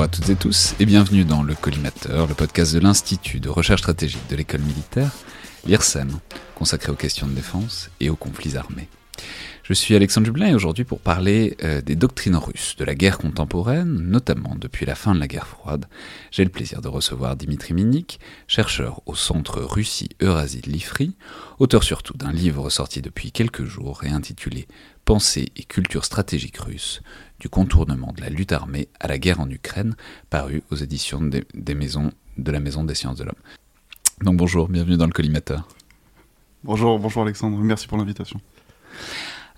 Bonjour à toutes et tous et bienvenue dans le Collimateur, le podcast de l'Institut de recherche stratégique de l'école militaire, l'IRSEM, consacré aux questions de défense et aux conflits armés. Je suis Alexandre Jublin et aujourd'hui pour parler euh, des doctrines russes, de la guerre contemporaine, notamment depuis la fin de la guerre froide, j'ai le plaisir de recevoir Dimitri Minik, chercheur au Centre Russie-Eurasie de l'IFRI, auteur surtout d'un livre sorti depuis quelques jours et intitulé Pensée et culture stratégique russe, du contournement de la lutte armée à la guerre en Ukraine, paru aux éditions des, maisons, de la Maison des sciences de l'homme. Donc bonjour, bienvenue dans le collimateur. Bonjour, bonjour Alexandre, merci pour l'invitation.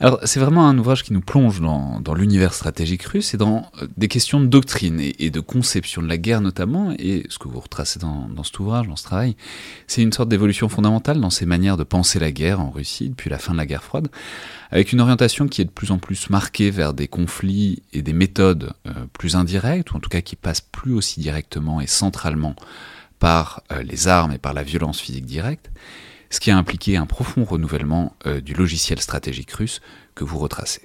Alors c'est vraiment un ouvrage qui nous plonge dans, l'univers stratégique russe et dans euh, des questions de doctrine et, de conception de la guerre notamment, et ce que vous retracez dans, cet ouvrage, dans ce travail, c'est une sorte d'évolution fondamentale dans ces manières de penser la guerre en Russie depuis la fin de la guerre froide, avec une orientation qui est de plus en plus marquée vers des conflits et des méthodes euh, plus indirectes, ou en tout cas qui passent plus aussi directement et centralement par euh, les armes et par la violence physique directe, ce qui a impliqué un profond renouvellement euh, du logiciel stratégique russe que vous retracez.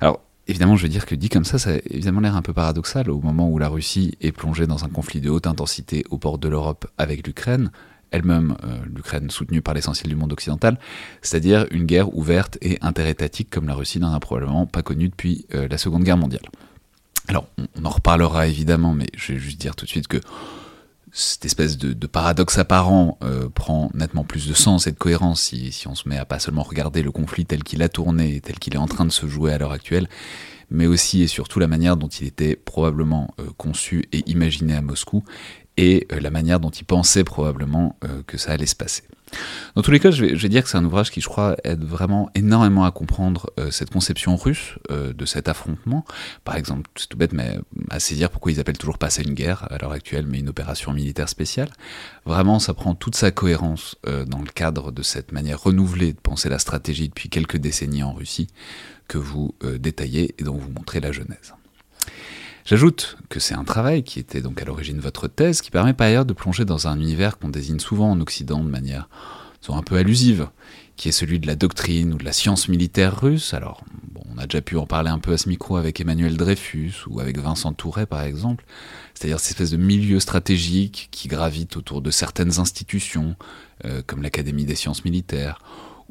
Alors, évidemment, je veux dire que dit comme ça, ça a évidemment l'air un peu paradoxal au moment où la Russie est plongée dans un conflit de haute intensité aux portes de l'Europe avec l'Ukraine, elle-même euh, l'Ukraine soutenue par l'essentiel du monde occidental, c'est-à-dire une guerre ouverte et interétatique comme la Russie n'en a probablement pas connue depuis euh, la Seconde Guerre mondiale. Alors, on, en reparlera évidemment, mais je vais juste dire tout de suite que cette espèce de, paradoxe apparent euh, prend nettement plus de sens et de cohérence si, on se met à pas seulement regarder le conflit tel qu'il a tourné, tel qu'il est en train de se jouer à l'heure actuelle, mais aussi et surtout la manière dont il était probablement euh, conçu et imaginé à Moscou, et euh, la manière dont il pensait probablement que ça allait se passer. Dans tous les cas, je vais, dire que c'est un ouvrage qui, je crois, aide vraiment énormément à comprendre euh, cette conception russe euh, de cet affrontement. Par exemple, c'est tout bête, mais à saisir pourquoi ils appellent toujours pas ça une guerre à l'heure actuelle, mais une opération militaire spéciale. Vraiment, ça prend toute sa cohérence euh, dans le cadre de cette manière renouvelée de penser la stratégie depuis quelques décennies en Russie que vous détaillez et dont vous montrez la genèse. J'ajoute que c'est un travail qui était donc à l'origine de votre thèse, qui permet par ailleurs de plonger dans un univers qu'on désigne souvent en Occident de manière un peu allusive, qui est celui de la doctrine ou de la science militaire russe. Alors, on a déjà pu en parler un peu à ce micro avec Emmanuel Dreyfus ou avec Vincent Touret par exemple, c'est-à-dire cette espèce de milieu stratégique qui gravite autour de certaines institutions, euh, comme l'Académie des sciences militaires,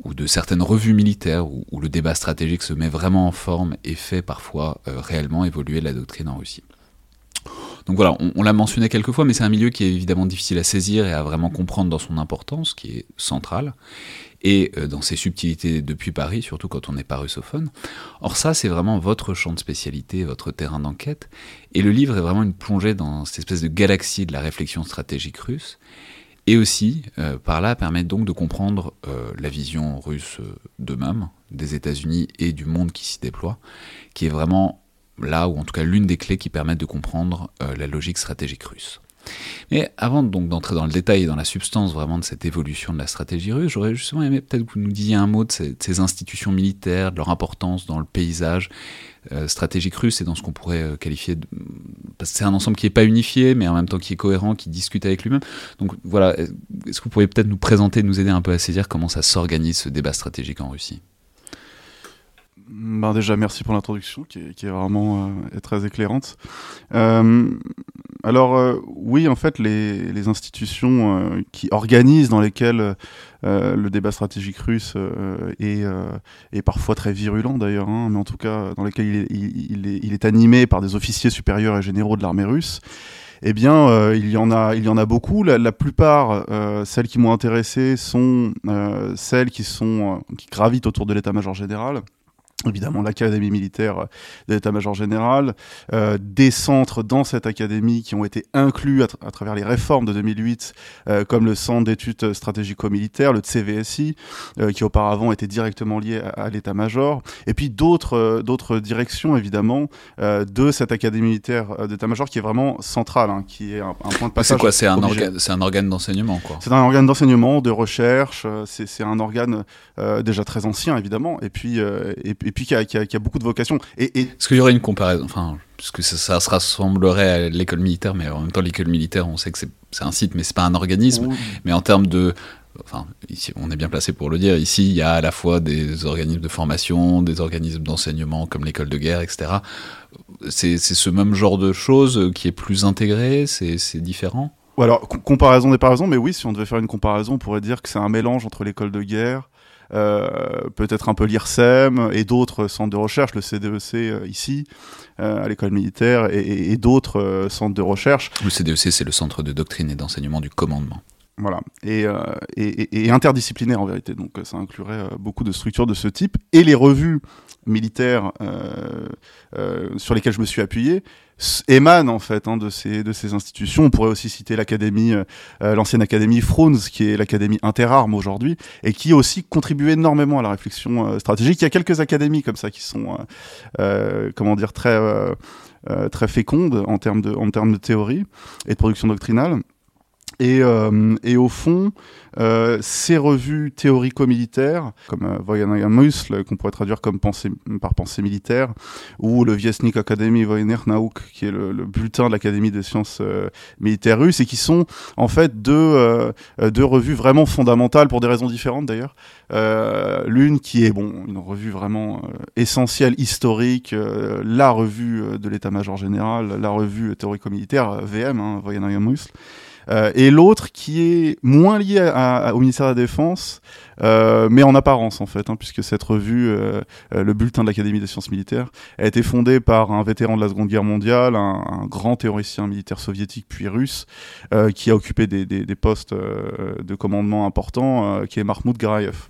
ou de certaines revues militaires où, le débat stratégique se met vraiment en forme et fait parfois euh, réellement évoluer la doctrine en Russie. Donc voilà, on, l'a mentionné quelques fois, mais c'est un milieu qui est évidemment difficile à saisir et à vraiment comprendre dans son importance, qui est centrale, et euh, dans ses subtilités depuis Paris, surtout quand on n'est pas russophone. Or ça, c'est vraiment votre champ de spécialité, votre terrain d'enquête, et le livre est vraiment une plongée dans cette espèce de galaxie de la réflexion stratégique russe, et aussi, euh, par là, permettre donc de comprendre euh, la vision russe euh, d'eux-mêmes, des États-Unis et du monde qui s'y déploie, qui est vraiment là, ou en tout cas l'une des clés qui permettent de comprendre la logique stratégique russe. Mais avant donc d'entrer dans le détail et dans la substance vraiment de cette évolution de la stratégie russe, j'aurais justement aimé peut-être que vous nous disiez un mot de ces, institutions militaires, de leur importance dans le paysage euh, stratégique russe et dans ce qu'on pourrait euh, qualifier de... Parce que c'est un ensemble qui n'est pas unifié, mais en même temps qui est cohérent, qui discute avec lui-même. Donc voilà, est-ce que vous pourriez peut-être nous présenter, nous aider un peu à saisir comment ça s'organise ce débat stratégique en Russie? Ben déjà, merci pour l'introduction qui, est vraiment euh, très éclairante. Alors oui, en fait, les, institutions qui organisent, dans lesquelles le débat stratégique russe est, parfois très virulent d'ailleurs, hein, mais en tout cas dans lesquelles il est, animé par des officiers supérieurs et généraux de l'armée russe, eh bien, euh, il, y en a, il y en a beaucoup. La, plupart, euh, celles qui m'ont intéressé, sont euh, celles qui gravitent autour de l'état-major général évidemment l'académie militaire de l'état-major général, euh, des centres dans cette académie qui ont été inclus à, travers les réformes de 2008, euh, comme le centre d'études stratégico-militaires, le CVSI, euh, qui auparavant était directement lié à, l'état-major, et puis d'autres d'autres directions évidemment de cette académie militaire d'état-major qui est vraiment centrale, hein, qui est un, point de passage. C'est quoi C'est un, organe, c'est un organe d'enseignement quoi. C'est un organe d'enseignement, de recherche, c'est un organe déjà très ancien évidemment, et puis, et puis et puis qui a, beaucoup de vocation. Et, Est-ce qu'il y aurait une comparaison Enfin, puisque ça, ça, se rassemblerait à l'école militaire, mais en même temps, l'école militaire, on sait que c'est un site, mais c'est pas un organisme. Mais en termes de. Enfin, ici, on est bien placé pour le dire. Ici, il y a à la fois des organismes de formation, des organismes d'enseignement comme l'école de guerre, etc. C'est ce même genre de choses qui est plus intégré C'est différent? Alors, comparaison des paraisons, mais oui, si on devait faire une comparaison, on pourrait dire que c'est un mélange entre l'école de guerre, peut-être un peu l'IRSEM et d'autres centres de recherche, le CDEC e euh, ici, euh, à l'école militaire, et, d'autres centres de recherche. Le CDEC, e c'est le centre de doctrine et d'enseignement du commandement. Voilà, et, et, interdisciplinaire en vérité, donc ça inclurait beaucoup de structures de ce type, et les revues militaires sur lesquelles je me suis appuyé émanent en fait hein, de, ces, de ces institutions. On pourrait aussi citer l'académie, euh, euh, l'ancienne académie Frunz, qui est l'académie interarmes aujourd'hui, et qui aussi contribue énormément à la réflexion euh, stratégique. Il y a quelques académies comme ça qui sont, comment dire, très, très fécondes en termes de, en termes de théorie et de production doctrinale. Et, euh, et, au fond, euh, ces revues théorico-militaires, comme euh, qu'on pourrait traduire comme pensée, par pensée militaire, ou le Viesnik Academy Voyener Nauk, qui est le, bulletin de l'Académie des sciences euh, militaires russes, et qui sont en fait deux, euh, deux revues vraiment fondamentales pour des raisons différentes d'ailleurs. L'une qui est bon, une revue vraiment essentielle, historique, la revue de l'état-major général, la revue théorico-militaire, VM, hein. Euh, et l'autre qui est moins lié au ministère de la Défense, euh, mais en apparence en fait, hein, puisque cette revue, euh, le bulletin de l'Académie des sciences militaires, a été fondée par un vétéran de la Seconde Guerre mondiale, un, grand théoricien militaire soviétique puis russe, qui a occupé des, postes de commandement importants, qui est Mahmoud Garayev.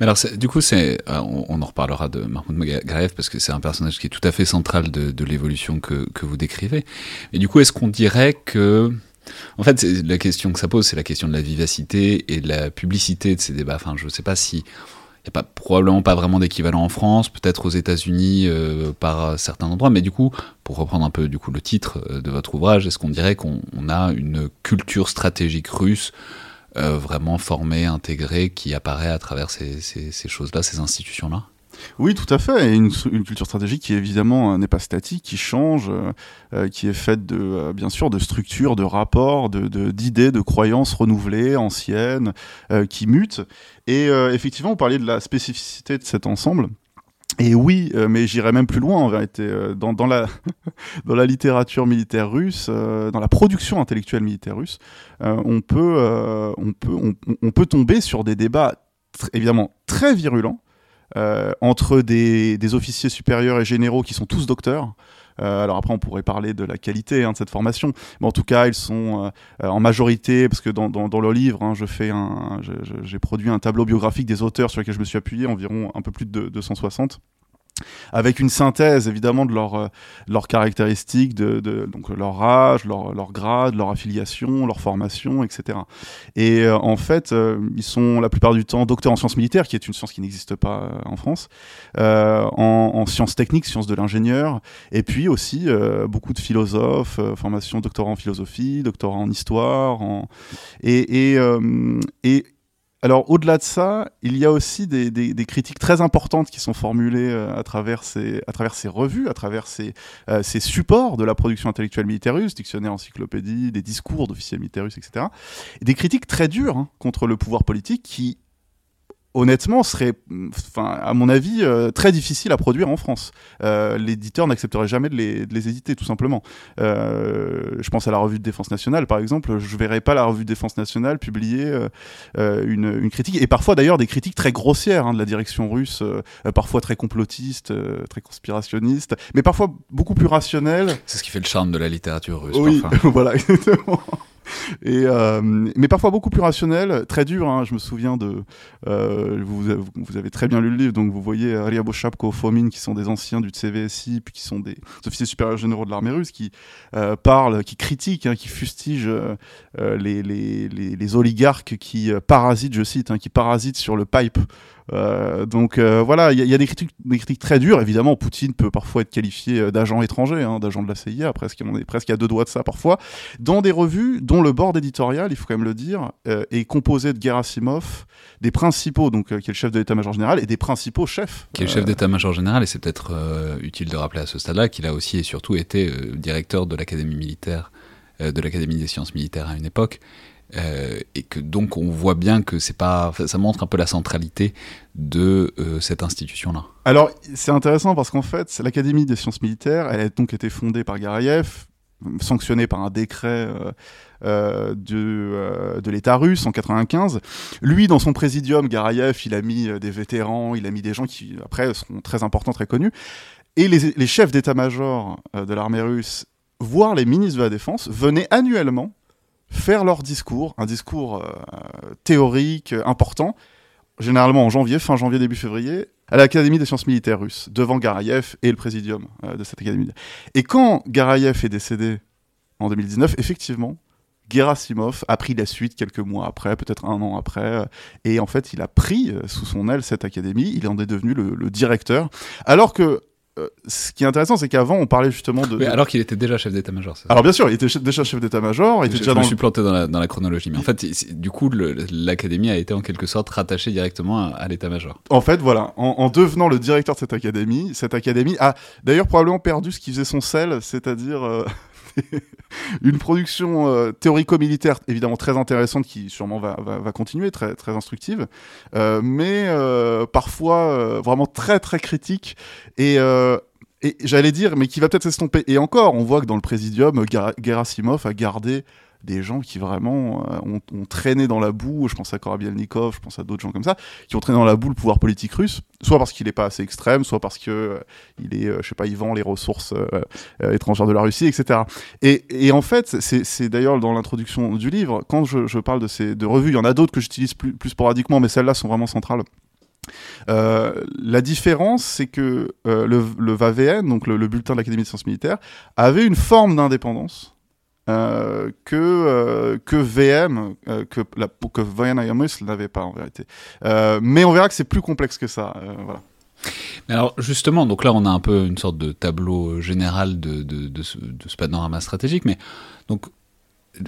Mais alors, du coup, on, en reparlera de Mahmoud Garayev parce que c'est un personnage qui est tout à fait central de, l'évolution que, que, vous décrivez. Et du coup, est-ce qu'on dirait que en fait, la question que ça pose, c'est la question de la vivacité et de la publicité de ces débats. Enfin, je ne sais pas si. Il n'y a pas, probablement pas vraiment d'équivalent en France, peut-être aux États-Unis euh, par certains endroits, mais du coup, pour reprendre un peu du coup le titre euh, de votre ouvrage, est-ce qu'on dirait qu'on a une culture stratégique russe euh, vraiment formée, intégrée, qui apparaît à travers ces choses-là, ces institutions-là? Oui, tout à fait. Une, culture stratégique qui évidemment euh, n'est pas statique, qui change, euh, euh, qui est faite de, bien sûr, de structures, de rapports, de, d'idées, de, croyances renouvelées, anciennes, qui mutent. Et effectivement, vous parliez de la spécificité de cet ensemble. Et oui, mais j'irais même plus loin en vérité. Dans, dans, la, dans la littérature militaire russe, dans la production intellectuelle militaire russe, on, peut, on, peut, on, peut tomber sur des débats évidemment très virulents, euh, entre des, officiers supérieurs et généraux qui sont tous docteurs. Euh, alors après, on pourrait parler de la qualité hein, de cette formation, mais en tout cas, ils sont euh, en majorité, parce que dans, le livre, hein, je fais j'ai produit un tableau biographique des auteurs sur lesquels je me suis appuyé, environ un peu plus de 260 avec une synthèse évidemment de leurs euh, leurs caractéristiques, de, de, donc leur âge, leur, leur grade, leur affiliation, leur formation, etc. Et euh, en fait, euh, ils sont la plupart du temps docteurs en sciences militaires, qui est une science qui n'existe pas en France, en, en, sciences techniques, sciences de l'ingénieur, et puis aussi beaucoup de philosophes, formation doctorat en philosophie, doctorat en histoire, en... et, et, et alors, au-delà de ça, il y a aussi des, critiques très importantes qui sont formulées euh, à, travers ces, revues, à travers euh, ces, supports de la production intellectuelle militaire russe, dictionnaire, encyclopédie, des discours d'officiers militaires russes, etc. Et des critiques très dures hein, contre le pouvoir politique qui, honnêtement, serait, enfin, à mon avis, euh, très difficile à produire en France. Euh, l'éditeur n'accepterait jamais de les, de les, éditer, tout simplement. Euh, je pense à la revue de défense nationale, par exemple. Je verrais pas la revue de défense nationale publier une, une, critique, et parfois d'ailleurs des critiques très grossières hein, de la direction russe, parfois très complotistes, très conspirationnistes, mais parfois beaucoup plus rationnelles. C'est ce qui fait le charme de la littérature russe. Oui, voilà, exactement. Et, euh, mais parfois beaucoup plus rationnel, très dur. Hein, je me souviens de. Euh, vous, avez très bien lu le livre, donc vous voyez Ryaboshabko, Fomin, qui sont des anciens du CVSI, puis qui sont des officiers supérieurs généraux de l'armée russe, qui euh, parlent, qui critiquent, hein, qui fustigent les, oligarques qui parasitent, je cite, hein, qui parasitent sur le pipe euh, donc euh, voilà, il y, a des critiques, des critiques très dures. Évidemment, Poutine peut parfois être qualifié euh, d'agent étranger, hein, d'agent de la CIA, presque, on est presque à deux doigts de ça parfois, dans des revues dont le board éditorial, il faut quand même le dire, est composé de Gerasimov, des principaux, donc qui est le chef de l'état-major général, et des principaux chefs. Qui est le chef d'état-major général, et c'est peut-être utile de rappeler à ce stade-là qu'il a aussi et surtout été directeur de l'académie militaire, de l'académie des sciences militaires à une époque. Euh, et que donc on voit bien que c'est pas, ça montre un peu la centralité de euh, cette institution-là. Alors c'est intéressant parce qu'en fait l'Académie des sciences militaires, elle a donc été fondée par Garayev, sanctionnée par un décret euh, de, de l'État russe en 95. Lui, dans son présidium, Garayev, il a mis des vétérans, il a mis des gens qui après seront très importants, très connus. Et les, les chefs d'état-major de l'armée russe, voire les ministres de la Défense, venaient annuellement faire leur discours, un discours euh, théorique euh, important, généralement en janvier, fin janvier, début février, à l'Académie des sciences militaires russes, devant Garayev et le présidium euh, de cette académie. Et quand Garayev est décédé en 2019, effectivement, Gerasimov a pris la suite quelques mois après, peut-être un an après, et en fait, il a pris sous son aile cette académie, il en est devenu le, le directeur, alors que euh, ce qui est intéressant, c'est qu'avant, on parlait justement de. alors qu'il était déjà chef d'état-major. Alors bien sûr, il était déjà chef d'état-major. Je, déjà je me suis planté dans la, dans la, chronologie, mais en fait, du coup, l'académie a été en quelque sorte rattachée directement à, l'état-major. En fait, voilà, en, devenant le directeur de cette académie, cette académie a d'ailleurs probablement perdu ce qui faisait son sel, c'est-à-dire. Euh, une production euh, théorico-militaire évidemment très intéressante qui sûrement va, va, continuer, très, très instructive, euh, mais euh, parfois vraiment très très critique et, et j'allais dire, mais qui va peut-être s'estomper. Et encore, on voit que dans le présidium, Gerasimov a gardé des gens qui vraiment euh, ont, traîné dans la boue, je pense à Korabielnikov, je pense à d'autres gens comme ça, qui ont traîné dans la boue le pouvoir politique russe, soit parce qu'il n'est pas assez extrême, soit parce que euh, il est, euh, je sais pas, il vend les ressources étrangères de la Russie, etc. Et, en fait, c'est d'ailleurs dans l'introduction du livre, quand je, parle de ces de revues, il y en a d'autres que j'utilise plus, plus sporadiquement, mais celles-là sont vraiment centrales. la différence, c'est que le, le, VAVN, donc le, le bulletin de l'Académie de sciences militaires, avait une forme d'indépendance euh, que, euh, que VM, euh, que, la, que VM n'avait pas en vérité. mais on verra que c'est plus complexe que ça. voilà. alors justement, donc là on a un peu une sorte de tableau général de, de, de, ce, de panorama stratégique, mais donc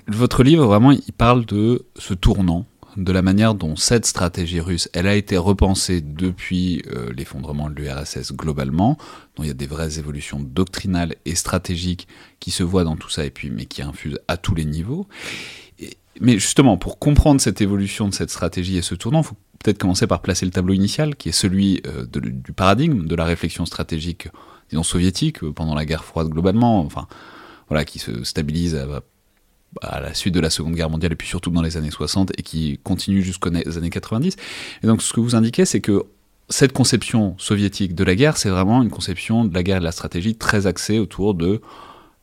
votre livre vraiment il parle de ce tournant de la manière dont cette stratégie russe, elle a été repensée depuis euh, l'effondrement de l'URSS globalement, dont il y a des vraies évolutions doctrinales et stratégiques qui se voient dans tout ça, et puis mais qui infusent à tous les niveaux. mais justement, pour comprendre cette évolution de cette stratégie et ce tournant, il faut peut-être commencer par placer le tableau initial, qui est celui euh, du paradigme de la réflexion stratégique, soviétique, euh, pendant la guerre froide globalement, enfin voilà, qui se stabilise à à la suite de la Seconde Guerre mondiale et puis surtout dans les années 60 et qui continue jusqu'aux années 90. Et donc ce que vous indiquez, c'est que cette conception soviétique de la guerre, c'est vraiment une conception de la guerre et de la stratégie très axée autour de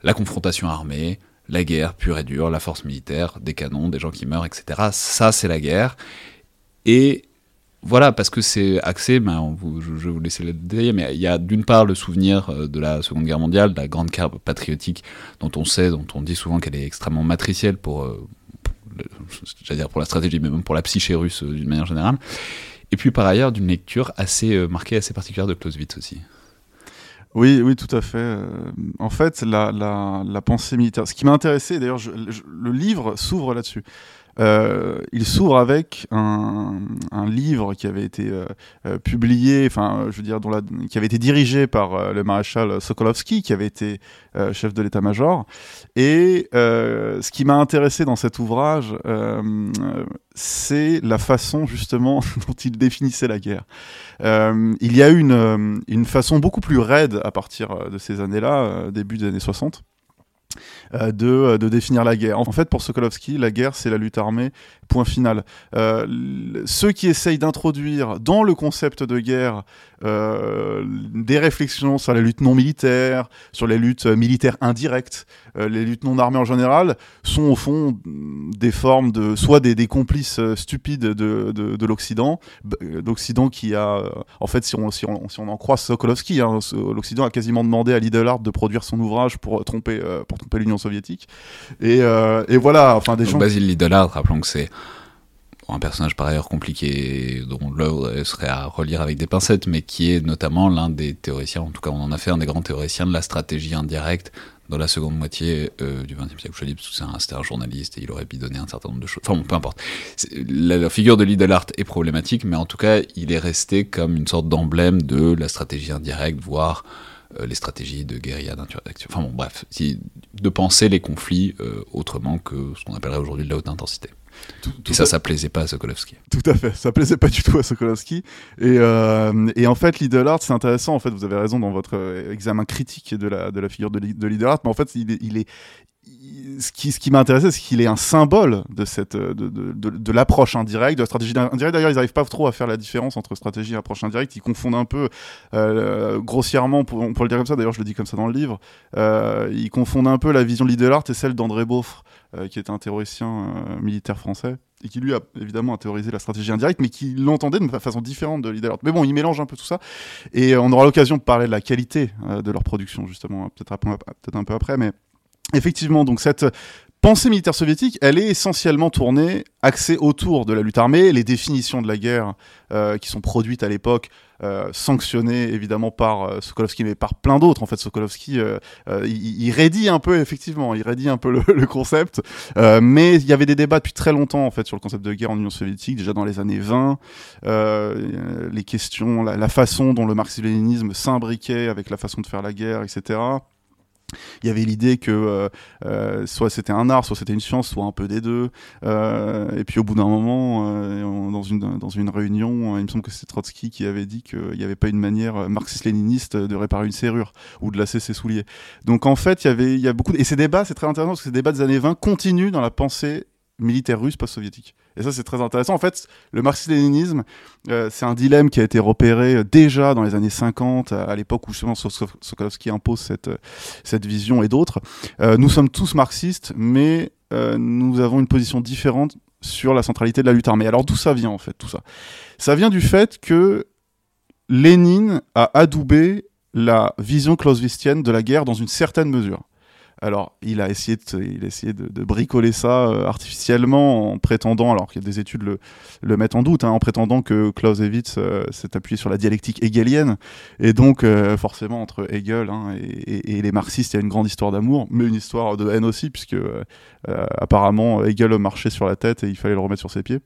la confrontation armée, la guerre pure et dure, la force militaire, des canons, des gens qui meurent, etc. Ça, c'est la guerre. Et voilà, parce que c'est axé, ben, je, vais vous laisser le détailler, mais il y a d'une part le souvenir euh, de la Seconde Guerre mondiale, de la grande carte patriotique dont on sait, dont on dit souvent qu'elle est extrêmement matricielle pour, euh, pour la stratégie, mais même pour la psyché russe euh, d'une manière générale. Et puis par ailleurs, d'une lecture assez marquée, assez particulière de Clausewitz aussi. Oui, oui, tout à fait. En fait, la, pensée militaire. Ce qui m'a intéressé, d'ailleurs, le livre s'ouvre là-dessus. Euh, il s'ouvre avec un, livre qui avait été euh, publié, enfin, je veux dire, dont qui avait été dirigé par le maréchal Sokolovski, qui avait été chef de l'état-major. Et ce qui m'a intéressé dans cet ouvrage, c'est la façon justement dont il définissait la guerre. il y a une, une façon beaucoup plus raide à partir de ces années-là, début des années 60 euh, de, euh, de, définir la guerre. En fait, pour Sokolovski, la guerre, c'est la lutte armée, point final. Euh, ceux qui essayent d'introduire dans le concept de guerre des réflexions sur la lutte non militaire, sur les luttes militaires indirectes, les luttes non armées en général, sont au fond des formes de soit des, des complices stupides de, de, de l'Occident, l'Occident qui a, en fait, si on, si on, si on en croit Sokolovski, hein, l'Occident a quasiment demandé à Lidl Art de produire son ouvrage pour tromper, pour tromper l'Union soviétique. Et, euh, et, voilà, enfin des gens. Basile Lidolard, rappelons que c'est un personnage par ailleurs compliqué dont l'œuvre serait à relire avec des pincettes, mais qui est notamment l'un des théoriciens, en tout cas on en a fait un des grands théoriciens de la stratégie indirecte dans la seconde moitié euh, du XXe siècle. Je dis parce que c'était un, journaliste et il aurait bidonné un certain nombre de choses. Enfin bon, peu importe. La, figure de Lidl est problématique, mais en tout cas il est resté comme une sorte d'emblème de la stratégie indirecte, voire euh, les stratégies de guérilla d'interaction. Enfin bon, bref, de penser les conflits euh, autrement que ce qu'on appellerait aujourd'hui de la haute intensité. Tout, et ça, ça plaisait pas à Sokolovski. Tout à fait, ça plaisait pas du tout à Sokolovski. Et, euh, et en fait, Lidl Art, c'est intéressant. En fait, vous avez raison dans votre examen critique de la, de la figure de, de Art, mais en fait, il est, il est, ce qui, ce qui m'a intéressé, c'est qu'il est un symbole de, cette, de, de, l'approche indirecte, de la stratégie indirecte. D'ailleurs, ils n'arrivent pas trop à faire la différence entre stratégie et approche indirecte. Ils confondent un peu, euh, grossièrement, pour, on le dire comme ça, d'ailleurs, je le dis comme ça dans le livre, euh, ils confondent un peu la vision de et celle d'André Beaufre, euh, qui est un théoricien euh, militaire français, et qui lui a évidemment a théorisé la stratégie indirecte, mais qui l'entendait de façon différente de l'idée. Mais bon, il mélange un peu tout ça, et on aura l'occasion de parler de la qualité de leur production, justement, peut-être peut un peu après, mais Effectivement, donc cette pensée militaire soviétique, elle est essentiellement tournée, axée autour de la lutte armée, les définitions de la guerre euh, qui sont produites à l'époque, euh, sanctionnées évidemment par euh, Sokolovski, mais par plein d'autres. En fait, Sokolovski, il, il, rédit un peu, effectivement, il rédit un peu le, concept, mais il y avait des débats depuis très longtemps en fait sur le concept de guerre en Union soviétique, déjà dans les années 20, les questions, la, la façon dont le marxisme-léninisme s'imbriquait avec la façon de faire la guerre, etc il y avait l'idée que euh, euh, soit c'était un art, soit c'était une science, soit un peu des deux. Euh, et puis au bout d'un moment, dans, une, dans une réunion, il me semble que c'est Trotsky qui avait dit qu'il n'y avait pas une manière marxiste-léniniste de réparer une serrure ou de lasser ses souliers. Donc en fait, il y avait il y a beaucoup... Et ces débats, c'est très intéressant parce que ces débats des années 20 continuent dans la pensée militaire russe post-soviétique. Et ça, c'est très intéressant. En fait, le marxisme-léninisme, euh, c'est un dilemme qui a été repéré euh, déjà dans les années 50, à, l'époque où justement Sokolovski impose cette, euh, cette vision et d'autres. nous sommes tous marxistes, mais nous avons une position différente sur la centralité de la lutte armée. Alors d'où ça vient en fait, tout ça? Ça vient du fait que Lénine a adoubé la vision clausewistienne de la guerre dans une certaine mesure. Alors, il a essayé de, bricoler ça euh, artificiellement en prétendant, alors qu'il y a des études le, le mettent en doute, hein, en prétendant que Clausewitz euh, s'est appuyé sur la dialectique hegelienne. Et donc, euh, forcément, entre Hegel hein, et, les marxistes, il y a une grande histoire d'amour, mais une histoire de haine aussi, puisque apparemment, Hegel marchait sur la tête et il fallait le remettre sur ses pieds.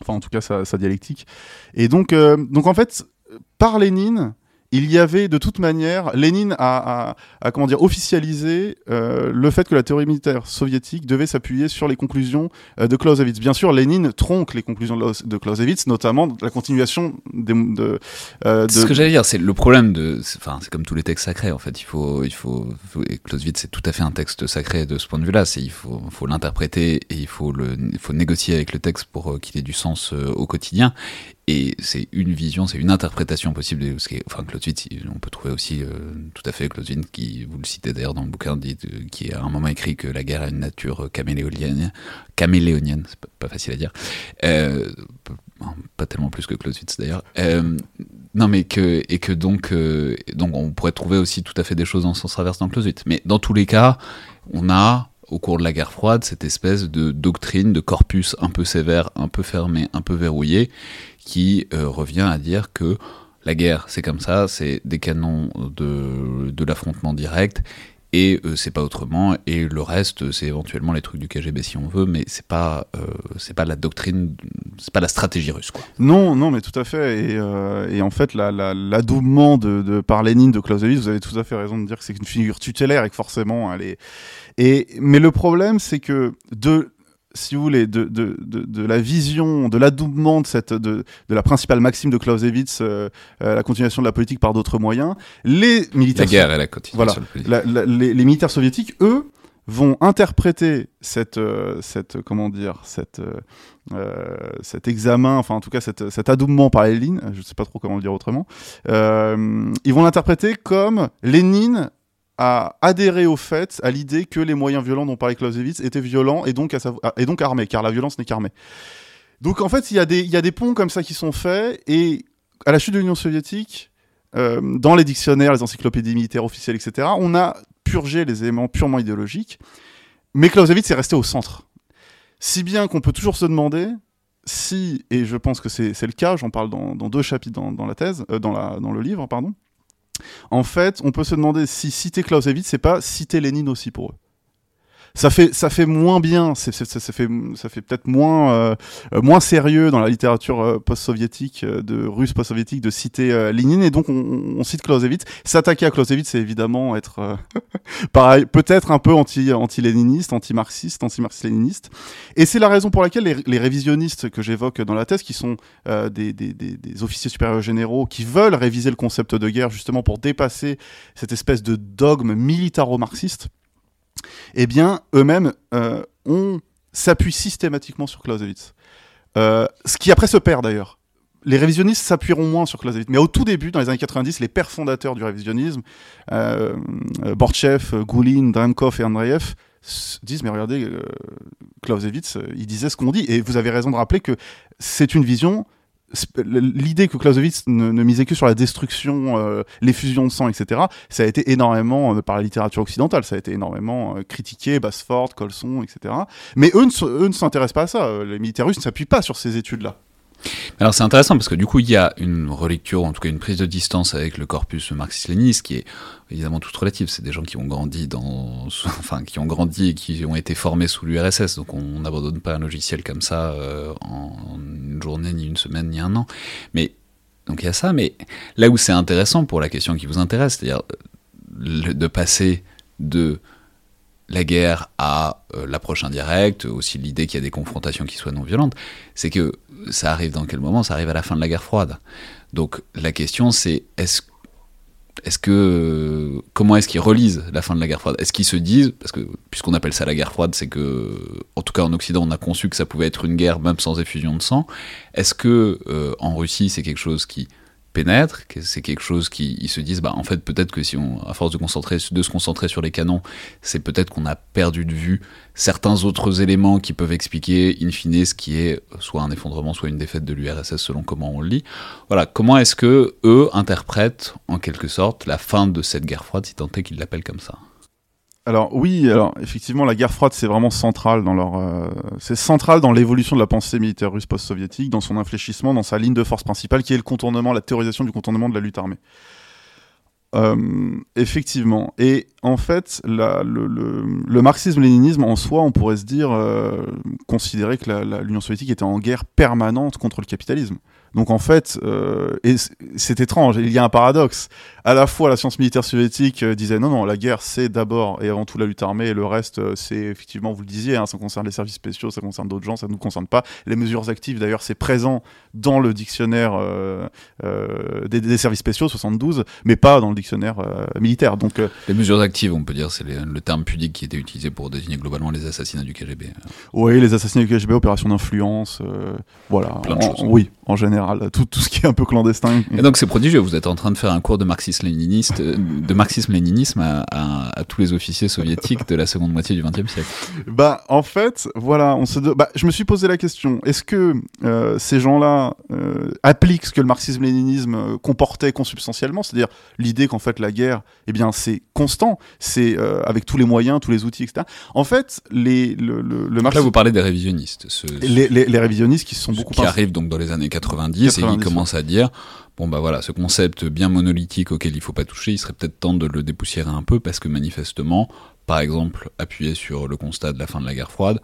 Enfin, en tout cas, sa, sa dialectique. Et donc, donc en fait, par Lénine, il y avait de toute manière, Lénine a, comment dire officialisé euh, le fait que la théorie militaire soviétique devait s'appuyer sur les conclusions euh, de Clausewitz. Bien sûr, Lénine tronque les conclusions de, Clausewitz, notamment la continuation de. Euh, de... Ce que j'allais dire, c'est le problème de, enfin, c'est comme tous les textes sacrés en fait. Il faut, il faut, Clausewitz c'est tout à fait un texte sacré de ce point de vue-là. C'est il faut, faut l'interpréter et il faut le, il faut négocier avec le texte pour qu'il ait du sens au quotidien. Et c'est une vision, c'est une interprétation possible de ce qui est, enfin, Clausewitz, on peut trouver aussi euh, tout à fait Clausewitz, qui, vous le citez d'ailleurs dans le bouquin, dit, euh, qui à un moment écrit que la guerre a une nature caméléonienne, caméléonienne, c'est pas, facile à dire, euh, pas tellement plus que Clausewitz d'ailleurs, non mais que, et que donc, donc on pourrait trouver aussi tout à fait des choses en sens inverse dans Clausewitz. Mais dans tous les cas, on a au cours de la guerre froide cette espèce de doctrine, de corpus un peu sévère, un peu fermé, un peu verrouillé, qui euh, revient à dire que la guerre, c'est comme ça, c'est des canons de, de l'affrontement direct, et euh, c'est pas autrement et le reste c'est éventuellement les trucs du KGB si on veut mais c'est pas euh, pas la doctrine c'est pas la stratégie russe quoi. Non non mais tout à fait et, euh, et en fait l'adoubement de, de, par Lénine de Clausewitz vous avez tout à fait raison de dire que c'est une figure tutélaire et que forcément elle est et mais le problème c'est que de si vous voulez, de, de, de, de la vision, de l'adoubement de, cette, de, de la principale maxime de Clausewitz, euh, euh, la continuation de la politique par d'autres moyens, les militaires... La guerre et la continuation voilà, la, la, les, les, militaires soviétiques, eux, vont interpréter cette, euh, cette comment dire, cette, euh, cet examen, enfin en tout cas cette, cet adoubement par Lénine, je ne sais pas trop comment le dire autrement, ils vont l'interpréter comme Lénine a adhéré au fait, à l'idée que les moyens violents dont parlait Clausewitz étaient violents et donc, à armés, car la violence n'est qu'armée. Donc en fait, il y, a des, ponts comme ça qui sont faits, et à la chute de l'Union soviétique, euh, dans les dictionnaires, les encyclopédies militaires officielles, etc., on a purgé les éléments purement idéologiques, mais Clausewitz est resté au centre. Si bien qu'on peut toujours se demander si, et je pense que c'est le cas, j'en parle dans, deux chapitres dans, la thèse, euh, dans le livre, pardon, en fait, on peut se demander si citer Clausewitz, c'est pas citer Lénine aussi pour eux ça fait ça fait moins bien, ça, fait ça fait peut-être moins euh, moins sérieux dans la littérature euh, post-soviétique euh, de russe post-soviétique de citer euh, Lénine et donc on, on cite Clausewitz. S'attaquer à Clausewitz, c'est évidemment être euh, pareil, peut-être un peu anti anti-léniniste, anti-marxiste, anti-marxiste-léniniste. Et c'est la raison pour laquelle les, les révisionnistes que j'évoque dans la thèse, qui sont euh, des, des, des, des officiers supérieurs généraux, qui veulent réviser le concept de guerre justement pour dépasser cette espèce de dogme militaro-marxiste eh bien, eux-mêmes euh, on s'appuie systématiquement sur Clausewitz. Euh, ce qui après se perd d'ailleurs. Les révisionnistes s'appuieront moins sur Clausewitz. Mais au tout début, dans les années 90, les pères fondateurs du révisionnisme, euh, Bortchev, Goulin, Dramkov et Andreev, disent mais regardez Clausewitz il disait ce qu'on dit et vous avez raison de rappeler que c'est une vision l'idée que Clausewitz ne, misait que sur la destruction, euh, l'effusion de sang, etc., ça a été énormément, euh, par la littérature occidentale, ça a été énormément euh, critiqué, Basford, Colson, etc. Mais eux ne, eux ne s'intéressent pas à ça. Les militaires russes ne s'appuient pas sur ces études-là. Alors c'est intéressant parce que du coup il y a une relecture, en tout cas une prise de distance avec le corpus marxiste-léniniste qui est évidemment toute relative. C'est des gens qui ont grandi dans, enfin qui ont grandi et qui ont été formés sous l'URSS. Donc on n'abandonne pas un logiciel comme ça euh, en une journée, ni une semaine, ni un an. Mais donc il y a ça. Mais là où c'est intéressant pour la question qui vous intéresse, c'est-à-dire de passer de la guerre à euh, l'approche indirecte, aussi l'idée qu'il y a des confrontations qui soient non violentes, c'est que ça arrive dans quel moment? Ça arrive à la fin de la guerre froide. Donc la question c'est est-ce est-ce que comment est-ce qu'ils relisent la fin de la guerre froide? Est-ce qu'ils se disent parce que puisqu'on appelle ça la guerre froide, c'est que en tout cas en Occident on a conçu que ça pouvait être une guerre même sans effusion de sang. Est-ce que euh, en Russie c'est quelque chose qui c'est quelque chose qui ils se disent bah en fait peut-être que si on à force de concentrer de se concentrer sur les canons, c'est peut-être qu'on a perdu de vue certains autres éléments qui peuvent expliquer in fine ce qui est soit un effondrement soit une défaite de l'URSS selon comment on le lit. Voilà, comment est-ce que eux interprètent en quelque sorte la fin de cette guerre froide si tant est qu'ils l'appellent comme ça? Alors oui, effectivement, la guerre froide c'est vraiment central dans leur, euh, central dans l'évolution de la pensée militaire russe post-soviétique, dans son infléchissement, dans sa ligne de force principale, qui est le contournement, la théorisation du contournement de la lutte armée. Euh, effectivement. Et en fait, le marxisme-léninisme en soi, on pourrait se dire, euh, considérer que l'Union soviétique était en guerre permanente contre le capitalisme. Donc en fait, euh, et c'est étrange, il y a un paradoxe. À la fois, la science militaire soviétique euh, disait non, non, la guerre c'est d'abord et avant tout la lutte armée, et le reste euh, c'est effectivement, vous le disiez, hein, ça concerne les services spéciaux, ça concerne d'autres gens, ça ne nous concerne pas. Les mesures actives, d'ailleurs, c'est présent dans le dictionnaire euh, euh, des, des, services spéciaux 72, mais pas dans le dictionnaire militaire. Donc les mesures actives, on peut dire, c'est le terme pudique qui était utilisé pour désigner globalement les assassinats du KGB. Oui, les assassinats du KGB, opération d'influence, voilà. Plein de en, choses. Oui, en général, tout, tout ce qui est un peu clandestin. Et donc c'est prodigieux, vous êtes en train de faire un cours de marxisme-léniniste, de marxisme-léninisme à, à, à, tous les officiers soviétiques de la seconde moitié du XXe siècle. Bah en fait, voilà, on se, bah, je me suis posé la question, est-ce que euh, ces gens-là euh, appliquent ce que le marxisme-léninisme comportait consubstantiellement, c'est-à-dire l'idée qu'en fait la guerre, eh bien c'est constant, c'est euh, avec tous les moyens, tous les outils, etc. En fait, les, le, le, le Là, vous parlez des révisionnistes. Ce, les, les, les, révisionnistes qui sont beaucoup qui arrivent donc dans les années 90, 90 et qui commencent à dire bon bah voilà, ce concept bien monolithique auquel il faut pas toucher, il serait peut-être temps de le dépoussiérer un peu parce que manifestement, par exemple, appuyé sur le constat de la fin de la guerre froide,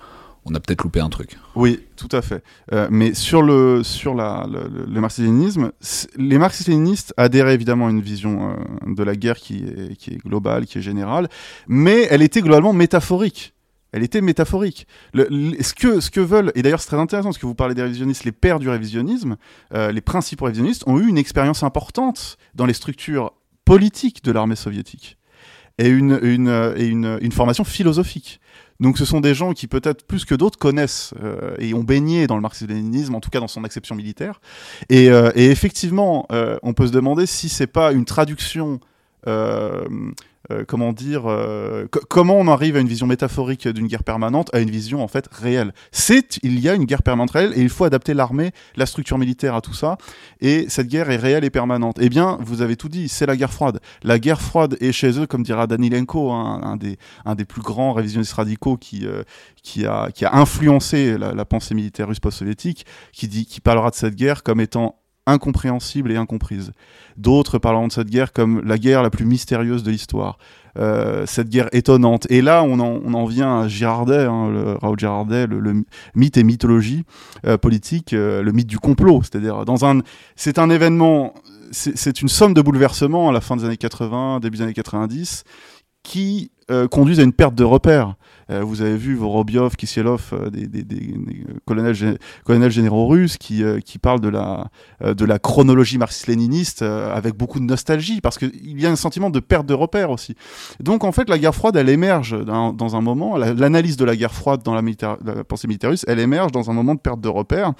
on a peut-être loupé un truc. Oui, tout à fait. Euh, mais sur le sur la, le, le marxisme les marxistes-léninistes adhéraient évidemment à une vision euh, de la guerre qui est, qui est globale, qui est générale, mais elle était globalement métaphorique. Elle était métaphorique. Ce, que, ce que veulent, et d'ailleurs c'est très intéressant parce que vous parlez des révisionnistes, les pères du révisionnisme, euh, les principaux révisionnistes ont eu une expérience importante dans les structures politiques de l'armée soviétique et une, une, et une, une formation philosophique. Donc ce sont des gens qui peut-être plus que d'autres connaissent euh, et ont baigné dans le marxisme-léninisme, en tout cas dans son acception militaire. Et, euh, effectivement, euh, on peut se demander si c'est pas une traduction euh, euh, comment dire, euh, comment on arrive à une vision métaphorique d'une guerre permanente à une vision en fait réelle. C'est, il y a une guerre permanente réelle et il faut adapter l'armée, la structure militaire à tout ça. Et cette guerre est réelle et permanente. Eh bien, vous avez tout dit, c'est la guerre froide. La guerre froide est chez eux, comme dira Danilenko, hein, un, des, plus grands révisionnistes radicaux qui, euh, qui, a, qui a influencé la, la pensée militaire russe post-soviétique, qui, dit, qui parlera de cette guerre comme étant incompréhensible et incomprise. D'autres parleront de cette guerre comme la guerre la plus mystérieuse de l'histoire, euh, cette guerre étonnante. Et là, on en, vient à Girardet, hein, Raoul Girardet, le, mythe et mythologie euh, politique, euh, le mythe du complot. C'est-à-dire, dans un, c'est un événement, c'est une somme de bouleversements à la fin des années 80, début des années 90, qui conduisent à une perte de repères. Euh, vous avez vu Vorobiov, Kisielov, euh, des, des, colonels, colonels, généraux russes qui, euh, qui parlent de la, de la chronologie marxiste-léniniste avec beaucoup de nostalgie, parce qu'il y a un sentiment de perte de repères aussi. Donc en fait, la guerre froide, elle émerge dans, un moment, l'analyse de la guerre froide dans la, pensée militaire russe, elle émerge dans un moment de perte de repères.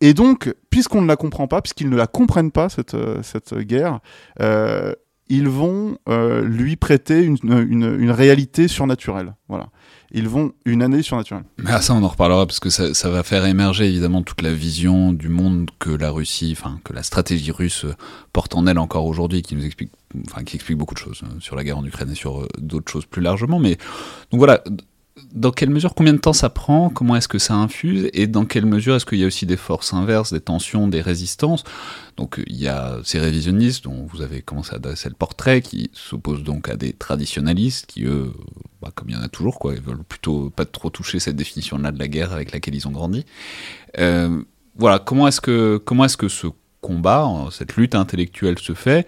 Et donc, puisqu'on ne la comprend pas, puisqu'ils ne la comprennent pas, cette, cette guerre, ils vont lui prêter une, une, une, réalité surnaturelle. Voilà. Ils vont une année surnaturelle. Mais à ça, on en reparlera parce que ça, va faire émerger évidemment toute la vision du monde que la Russie, enfin que la stratégie russe porte en elle encore aujourd'hui, qui nous explique, enfin qui explique beaucoup de choses euh, sur la guerre en Ukraine et sur euh, d'autres choses plus largement. Mais donc voilà, dans quelle mesure, combien de temps ça prend, comment est-ce que ça infuse, et dans quelle mesure est-ce qu'il y a aussi des forces inverses, des tensions, des résistances? Donc il y a ces révisionnistes dont vous avez commencé à dresser le portrait, qui s'opposent donc à des traditionalistes, qui eux, bah, comme il y en a toujours, quoi, ils veulent plutôt pas trop toucher cette définition-là de la guerre avec laquelle ils ont grandi. Euh, voilà, comment est-ce que comment est-ce que ce combat, cette lutte intellectuelle se fait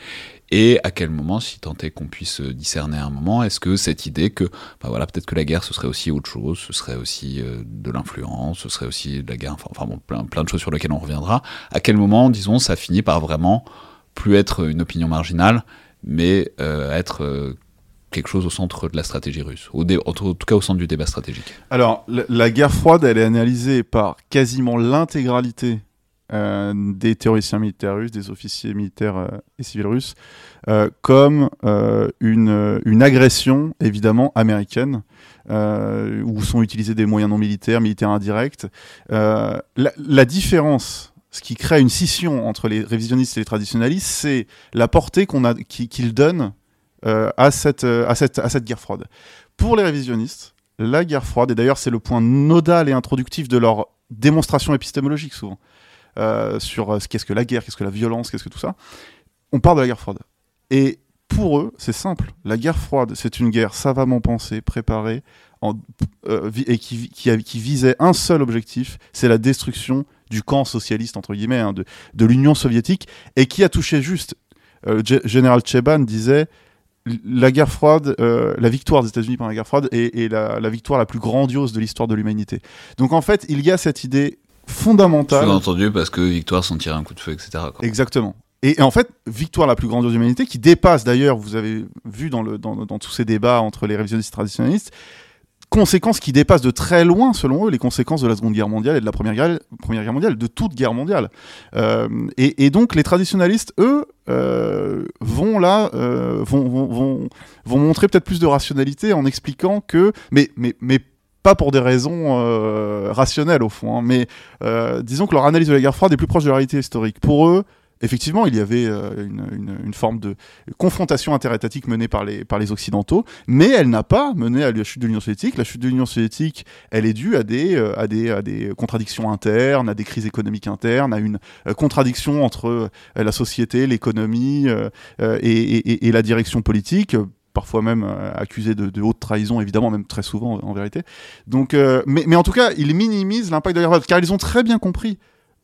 et à quel moment, si tant est qu'on puisse discerner un moment, est-ce que cette idée que, bah voilà, peut-être que la guerre ce serait aussi autre chose, ce serait aussi euh, de l'influence, ce serait aussi de la guerre, enfin, bon, plein, de choses sur lesquelles on reviendra, à quel moment, disons, ça finit par vraiment plus être une opinion marginale, mais euh, être euh, quelque chose au centre de la stratégie russe, au en tout cas au centre du débat stratégique? Alors, la guerre froide, elle est analysée par quasiment l'intégralité euh, des théoriciens militaires russes, des officiers militaires euh, et civils russes, euh, comme une, agression évidemment américaine, où sont utilisés des moyens non militaires, militaires indirects. La, différence, ce qui crée une scission entre les révisionnistes et les traditionalistes, c'est la portée qu'on a, qu'ils qu donnent à cette guerre froide. Pour les révisionnistes, la guerre froide, et d'ailleurs c'est le point nodal et introductif de leur démonstration épistémologique souvent, euh, sur euh, qu'est-ce que la guerre, qu'est-ce que la violence, qu'est-ce que tout ça. On parle de la guerre froide. Et pour eux, c'est simple. La guerre froide, c'est une guerre savamment pensée, préparée, euh, et qui, visait un seul objectif, c'est la destruction du camp socialiste, entre guillemets, hein, de, de l'Union soviétique, et qui a touché juste. Général Cheban disait la guerre froide, la victoire des États-Unis pendant la guerre froide est, la, victoire la plus grandiose de l'histoire de l'humanité. Donc en fait, il y a cette idée fondamentale. Sous-entendu parce que Victoire s'en tire un coup de feu, etc. Quoi. Exactement. Et, et, en fait, victoire la plus grandiose de l'humanité, qui dépasse d'ailleurs, vous avez vu dans, le, dans, dans, tous ces débats entre les révisionnistes et traditionalistes, conséquences qui dépassent de très loin, selon eux, les conséquences de la Seconde Guerre mondiale et de la Première Guerre, première guerre mondiale, de toute guerre mondiale. Euh, et, et, donc, les traditionalistes, eux, euh, vont là, euh, vont, vont, vont, vont montrer peut-être plus de rationalité en expliquant que, mais, mais, mais pas pour des raisons euh, rationnelles au fond, hein, mais euh, disons que leur analyse de la guerre froide est plus proche de la réalité historique. Pour eux, Effectivement, il y avait euh, une, forme de confrontation interétatique menée par les, par les Occidentaux, mais elle n'a pas mené à la chute de l'Union soviétique. La chute de l'Union soviétique, elle est due à des, à, des, à des contradictions internes, à des crises économiques internes, à une contradiction entre la société, l'économie et, la direction politique parfois même accusé de, haute trahison, évidemment, même très souvent en vérité. Donc, mais, mais, en tout cas, ils minimisent l'impact de la guerre car ils ont très bien compris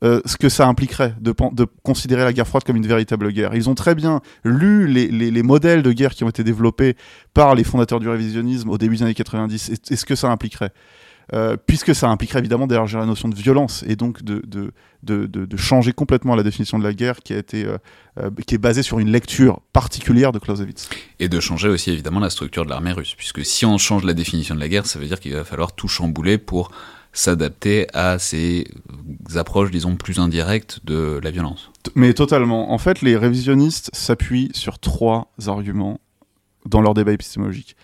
euh, ce que ça impliquerait de, de, considérer la guerre froide comme une véritable guerre. Ils ont très bien lu les, les, les, modèles de guerre qui ont été développés par les fondateurs du révisionnisme au début des années 90 et, ce que ça impliquerait. Euh, puisque ça impliquerait évidemment d'élargir la notion de violence et donc de, de, de, de, changer complètement la définition de la guerre qui, a été, euh, qui est basée sur une lecture particulière de Clausewitz. Et de changer aussi évidemment la structure de l'armée russe, puisque si on change la définition de la guerre, ça veut dire qu'il va falloir tout chambouler pour s'adapter à ces approches, disons, plus indirectes de la violence. Mais totalement. En fait, les révisionnistes s'appuient sur trois arguments dans leur débat épistémologique.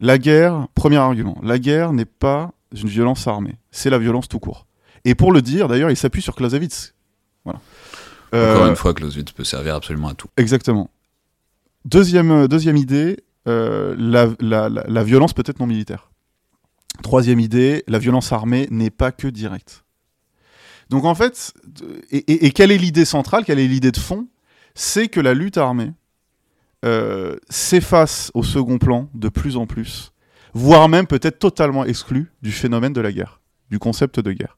La guerre, premier argument, la guerre n'est pas une violence armée, c'est la violence tout court. Et pour le dire, d'ailleurs, il s'appuie sur Clausewitz. Voilà. Encore euh, une fois, Clausewitz peut servir absolument à tout. Exactement. Deuxième, euh, deuxième idée, euh, la, la, la, violence peut être non militaire. Troisième idée, la violence armée n'est pas que directe. Donc en fait, et, quelle est l'idée centrale, quelle est l'idée de fond? C'est que la lutte armée euh, s'efface au second plan de plus en plus, voire même peut-être totalement exclue du phénomène de la guerre, du concept de guerre.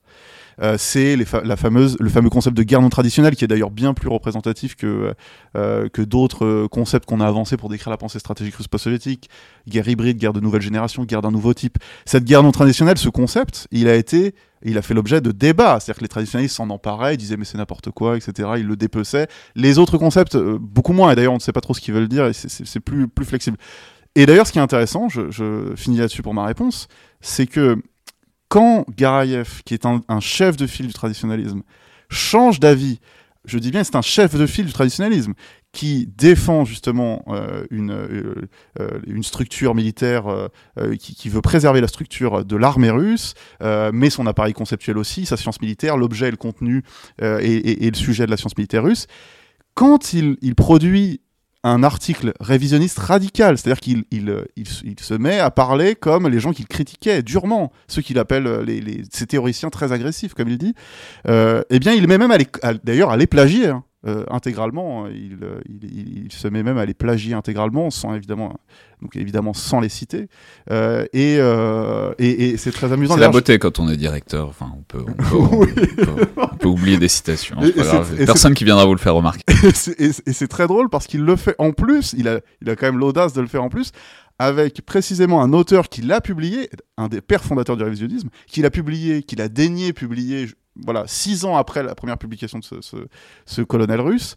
Euh, c'est la fameuse, le fameux concept de guerre non traditionnelle, qui est d'ailleurs bien plus représentatif que, euh, que d'autres concepts qu'on a avancés pour décrire la pensée stratégique russe post-soviétique. Guerre hybride, guerre de nouvelle génération, guerre d'un nouveau type. Cette guerre non traditionnelle, ce concept, il a été il a fait l'objet de débats. C'est-à-dire que les traditionnalistes s'en emparaient, disaient mais c'est n'importe quoi, etc. Ils le dépeçaient. Les autres concepts, euh, beaucoup moins. Et d'ailleurs, on ne sait pas trop ce qu'ils veulent dire et c'est plus, plus flexible. Et d'ailleurs, ce qui est intéressant, je, finis là-dessus pour ma réponse, c'est que quand Garayev, qui est un, chef de file du traditionnalisme, change d'avis, je dis bien c'est un chef de file du traditionnalisme, qui défend justement euh, une, euh, euh, une structure militaire qui, veut préserver la structure de l'armée russe, mais son appareil conceptuel aussi, sa science militaire, l'objet, le contenu et, le sujet de la science militaire russe. Quand il produit un article révisionniste radical, c'est-à-dire qu'il il, il, se met à parler comme les gens qu'il critiquait durement, ceux qu'il appelle euh, les, ces théoriciens très agressifs, comme il dit. Euh, eh bien, il met même d'ailleurs à les plagier. Hein. Euh, intégralement. Il, il, se met même à les plagier intégralement, sans évidemment, donc évidemment sans les citer. Euh, et, euh, et, et c'est très amusant. C'est la beauté quand on est directeur. Enfin, on peut, on peut, oublier des citations. Personne qui viendra vous le faire remarquer. Et c'est très drôle parce qu'il le fait en plus. Il a, il a quand même l'audace de le faire en plus avec précisément un auteur qui l'a publié, un des pères fondateurs du révisionnisme, qui l'a publié, qui l'a daigné publier voilà, six ans après la première publication de ce, colonel russe,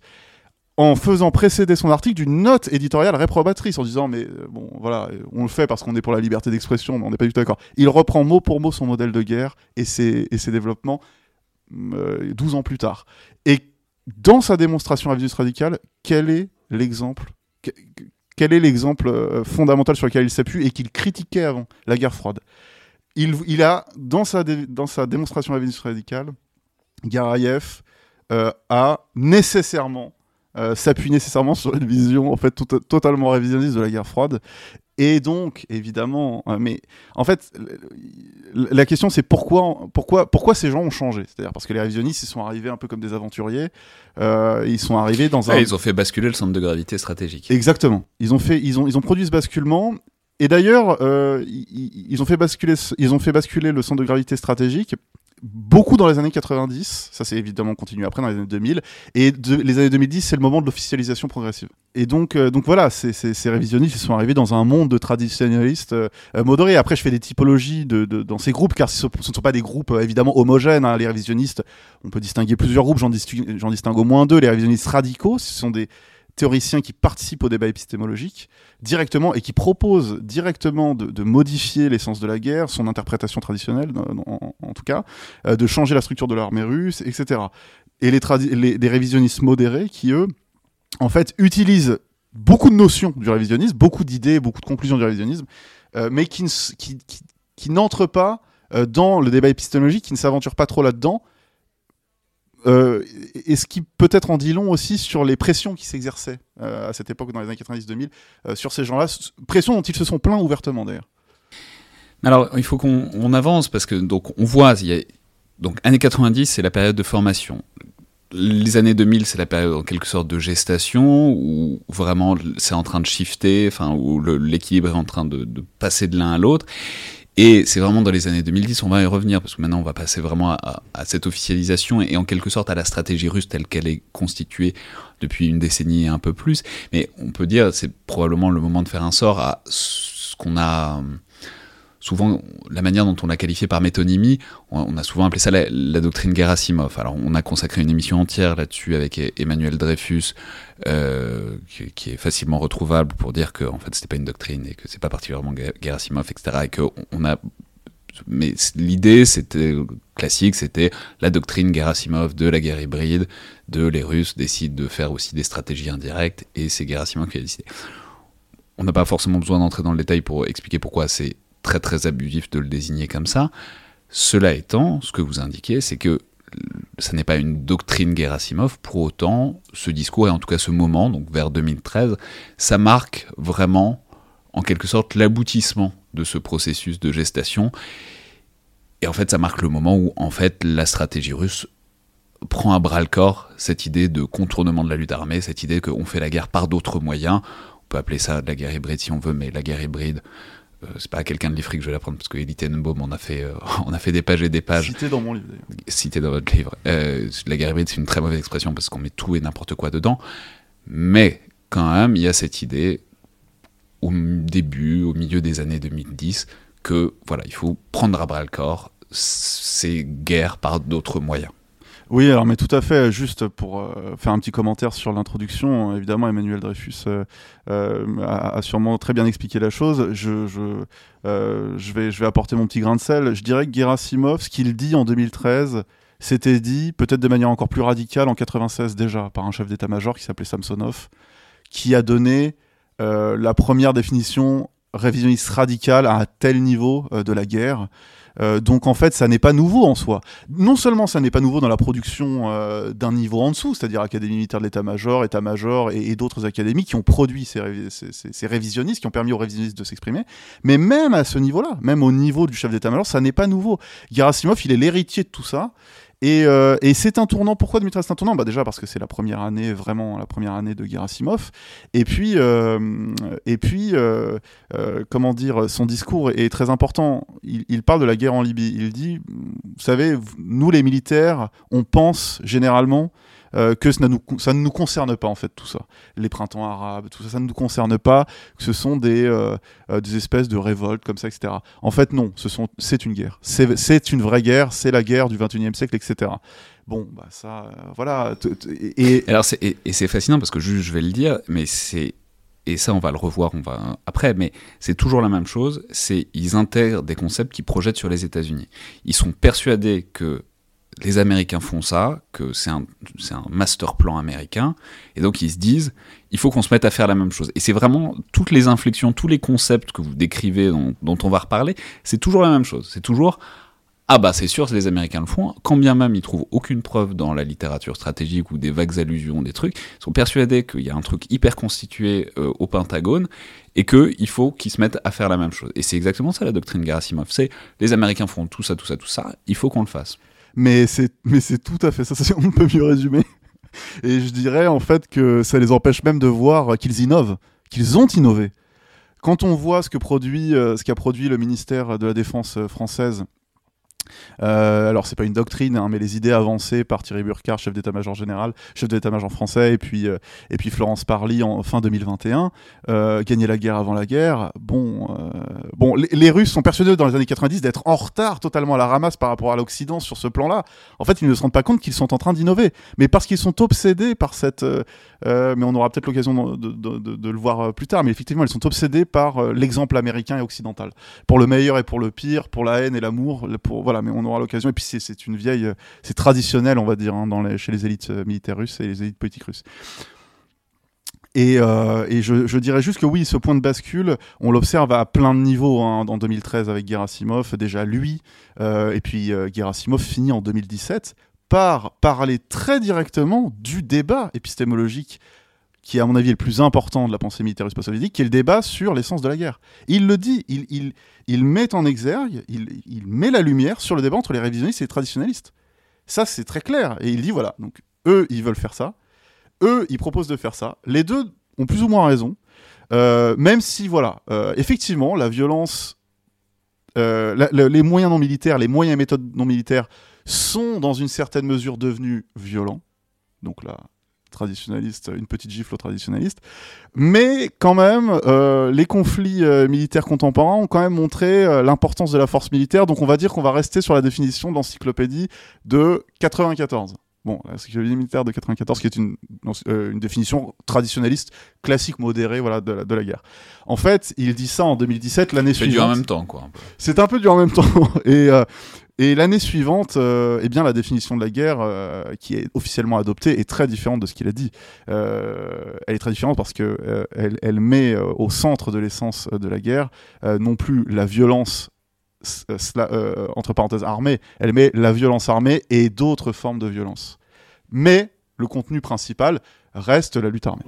en faisant précéder son article d'une note éditoriale réprobatrice, en disant mais euh, bon voilà, on le fait parce qu'on est pour la liberté d'expression, mais on n'est pas du tout d'accord. Il reprend mot pour mot son modèle de guerre et ses, développements euh, 12 ans plus tard. Et dans sa démonstration révisioniste radicale, quel est l'exemple quel est l'exemple euh, fondamental sur lequel il s'appuie et qu'il critiquait avant la guerre froide? Il, a, dans sa, dans sa démonstration révisionniste radicale, Garayev euh, a nécessairement, euh, s'appuie nécessairement sur une vision en fait totalement révisionniste de la guerre froide. Et donc, évidemment, euh, mais en fait, la question c'est pourquoi, pourquoi, pourquoi ces gens ont changé? C'est-à-dire parce que les révisionnistes, ils sont arrivés un peu comme des aventuriers. ils sont arrivés dans un. ils ont fait basculer le centre de gravité stratégique. Exactement. Ils ont fait, ils ont, ils ont produit ce basculement et d'ailleurs, euh, ils, ont fait basculer, ils ont fait basculer le centre de gravité stratégique beaucoup dans les années 90, ça c'est évidemment continué après dans les années 2000, et les années 2010 c'est le moment de l'officialisation progressive. Et donc, euh, donc voilà, ces, révisionnistes ils sont arrivés dans un monde de traditionnalistes euh, modérés. Après je fais des typologies de, dans ces groupes, car ce ne sont pas des groupes évidemment homogènes, hein. les révisionnistes, on peut distinguer plusieurs groupes, j'en distingue au moins deux, les révisionnistes radicaux, ce sont des théoriciens qui participent au débat épistémologique directement et qui proposent directement de, modifier l'essence de la guerre, son interprétation traditionnelle en, tout cas, euh, de changer la structure de l'armée russe, etc. Et les, les, révisionnistes modérés qui, eux, en fait, utilisent beaucoup de notions du révisionnisme, beaucoup d'idées, beaucoup de conclusions du révisionnisme, euh, mais qui, qui, n'entrent pas euh, dans le débat épistémologique, qui ne s'aventurent pas trop là-dedans, et ce qui peut-être en dit long aussi sur les pressions qui s'exerçaient à cette époque, dans les années 90-2000, sur ces gens-là, pressions dont ils se sont plaints ouvertement d'ailleurs. Alors, il faut qu'on avance parce que donc on voit, il y a, donc années 90, c'est la période de formation. Les années 2000, c'est la période en quelque sorte de gestation où vraiment c'est en train de shifter, enfin où l'équilibre est en train de, passer de l'un à l'autre. Et c'est vraiment dans les années 2010, on va y revenir, parce que maintenant on va passer vraiment à, cette officialisation et, en quelque sorte à la stratégie russe telle qu'elle est constituée depuis une décennie et un peu plus. Mais on peut dire c'est probablement le moment de faire un sort à ce qu'on a souvent la manière dont on l'a qualifié par métonymie, on, a souvent appelé ça la, doctrine Gerasimov. Alors on a consacré une émission entière là-dessus avec e-, Emmanuel Dreyfus, euh, qui, est facilement retrouvable pour dire que en fait c'était pas une doctrine et que c'est pas particulièrement Gerasimov, etc. Et que on a mais l'idée c'était classique, c'était la doctrine Gerasimov de la guerre hybride, de les Russes décident de faire aussi des stratégies indirectes et c'est Gerasimov qui a décidé. On n'a pas forcément besoin d'entrer dans le détail pour expliquer pourquoi c'est très très abusif de le désigner comme ça. Cela étant, ce que vous indiquez, c'est que ça n'est pas une doctrine Gerasimov, pour autant, ce discours, et en tout cas ce moment, donc vers 2013, ça marque vraiment, en quelque sorte, l'aboutissement de ce processus de gestation. Et en fait, ça marque le moment où, en fait, la stratégie russe prend à bras le corps cette idée de contournement de la lutte armée, cette idée qu'on fait la guerre par d'autres moyens. On peut appeler ça de la guerre hybride si on veut, mais la guerre hybride, c'est pas à quelqu'un de l'IFRI que je vais l'apprendre parce que Elie Tenenbaum on a fait euh, on a fait des pages et des pages. Cité dans mon livre d'ailleurs. Cité dans votre livre. Euh, la guerre hybride c'est une très mauvaise expression parce qu'on met tout et n'importe quoi dedans. Mais quand même il y a cette idée au début au milieu des années 2010 que voilà il faut prendre à bras le corps ces guerres par d'autres moyens oui, alors mais tout à fait. Juste pour euh, faire un petit commentaire sur l'introduction, évidemment, Emmanuel Dreyfus euh, euh, a, sûrement très bien expliqué la chose. Je, vais, je vais apporter mon petit grain de sel. Je dirais que Gerasimov, ce qu'il dit en 2013, c'était dit peut-être de manière encore plus radicale en 96 déjà par un chef d'état-major qui s'appelait Samsonov, qui a donné la première définition révisionniste radicale à un tel niveau de la guerre. Euh, donc en fait, ça n'est pas nouveau en soi. Non seulement ça n'est pas nouveau dans la production euh, d'un niveau en dessous, c'est-à-dire Académie militaire de l'état-major, état-major et, d'autres académies qui ont produit ces, révisionnistes, qui ont permis aux révisionnistes de s'exprimer, mais même à ce niveau-là, même au niveau du chef d'état-major, ça n'est pas nouveau. Gerasimov, il est l'héritier de tout ça. Euh, et, c'est un tournant. Pourquoi Dmitri c'est un tournant? Bah Déjà parce que c'est la première année, vraiment la première année de Gerasimov. Et puis, euh, et puis euh, comment dire, son discours est très important. Il, parle de la guerre en Libye. Il dit, vous savez, nous les militaires, on pense généralement euh, que ça, ne nous concerne pas en fait tout ça. Les printemps arabes, tout ça, ça ne nous concerne pas, que ce sont des, euh, euh, des espèces de révoltes comme ça, etc. En fait, non, ce c'est une guerre. C'est une vraie guerre, c'est la guerre du 21e siècle, etc. Bon, bah ça, voilà. Et, Alors, et, c'est fascinant parce que je, vais le dire, mais c'est et ça on va le revoir on va après, mais c'est toujours la même chose, c'est ils intègrent des concepts qui projettent sur les États-Unis. Ils sont persuadés que les Américains font ça, que c'est un, un, master plan américain, et donc ils se disent, il faut qu'on se mette à faire la même chose. Et c'est vraiment toutes les inflexions, tous les concepts que vous décrivez, dont, on va reparler, c'est toujours la même chose. C'est toujours, ah bah c'est sûr, les Américains le font, quand bien même ils trouvent aucune preuve dans la littérature stratégique ou des vagues allusions, des trucs, ils sont persuadés qu'il y a un truc hyper constitué euh, au Pentagone et qu'il faut qu'ils se mettent à faire la même chose. Et c'est exactement ça la doctrine Gerasimov, c'est les Américains font tout ça, tout ça, tout ça, il faut qu'on le fasse mais c'est mais c'est tout à fait ça, on ne peut mieux résumer. Et je dirais en fait que ça les empêche même de voir qu'ils innovent, qu'ils ont innové. Quand on voit ce que produit, euh, ce qu'a produit le ministère de la Défense euh, française euh, alors c'est pas une doctrine, hein, mais les idées avancées par Thierry Burkhardt, chef d'état-major général, chef d'état-major français, et puis euh, et puis Florence Parly en fin 2021, euh, gagner la guerre avant la guerre. Bon, euh, bon, les, Russes sont persuadés dans les années 90 d'être en retard totalement à la ramasse par rapport à l'Occident sur ce plan-là. En fait, ils ne se rendent pas compte qu'ils sont en train d'innover, mais parce qu'ils sont obsédés par cette. mais on aura peut-être l'occasion de, de, le voir plus tard. Mais effectivement, ils sont obsédés par l'exemple américain et occidental, pour le meilleur et pour le pire, pour la haine et l'amour, pour voilà mais on aura l'occasion. Et puis c'est une vieille, euh, c'est traditionnel, on va dire, hein, dans les, chez les élites euh, militaires russes et les élites politiques russes. Et, euh, et je, dirais juste que oui, ce point de bascule, on l'observe à plein de niveaux hein, en 2013 avec Gerasimov, déjà lui, et puis Gerasimov finit en 2017 par parler très directement du débat épistémologique qui à mon avis est le plus important de la pensée militaire russo-soviétique, qui est le débat sur l'essence de la guerre. Il le dit, il, il, il met en exergue, il, il, met la lumière sur le débat entre les révisionnistes et les traditionnalistes. Ça, c'est très clair. Et il dit, voilà, donc eux, ils veulent faire ça, eux, ils proposent de faire ça. Les deux ont plus ou moins raison, euh, même si, voilà, euh, effectivement, la violence, euh, les moyens non militaires, les moyens et méthodes non militaires sont dans une certaine mesure devenus violents. Donc là, traditionnaliste, une petite gifle aux traditionnalistes. Mais quand même, euh, les conflits euh, militaires contemporains ont quand même montré euh, l'importance de la force militaire. Donc on va dire qu'on va rester sur la définition de l'encyclopédie de 94. Bon, la sécurité militaire de 94, qui est une, une définition traditionnaliste, classique, modérée, voilà, de la, de la guerre. En fait, il dit ça en 2017, l'année suivante. C'est du en même temps, quoi. C'est un peu du en même temps. Et, et l'année suivante, euh, eh bien, la définition de la guerre euh, qui est officiellement adoptée est très différente de ce qu'il a dit. Euh, elle est très différente parce que euh, elle, met au centre de l'essence de la guerre non plus la violence entre parenthèses armée, elle met la violence armée et d'autres formes de violence. Mais le contenu principal reste la lutte armée.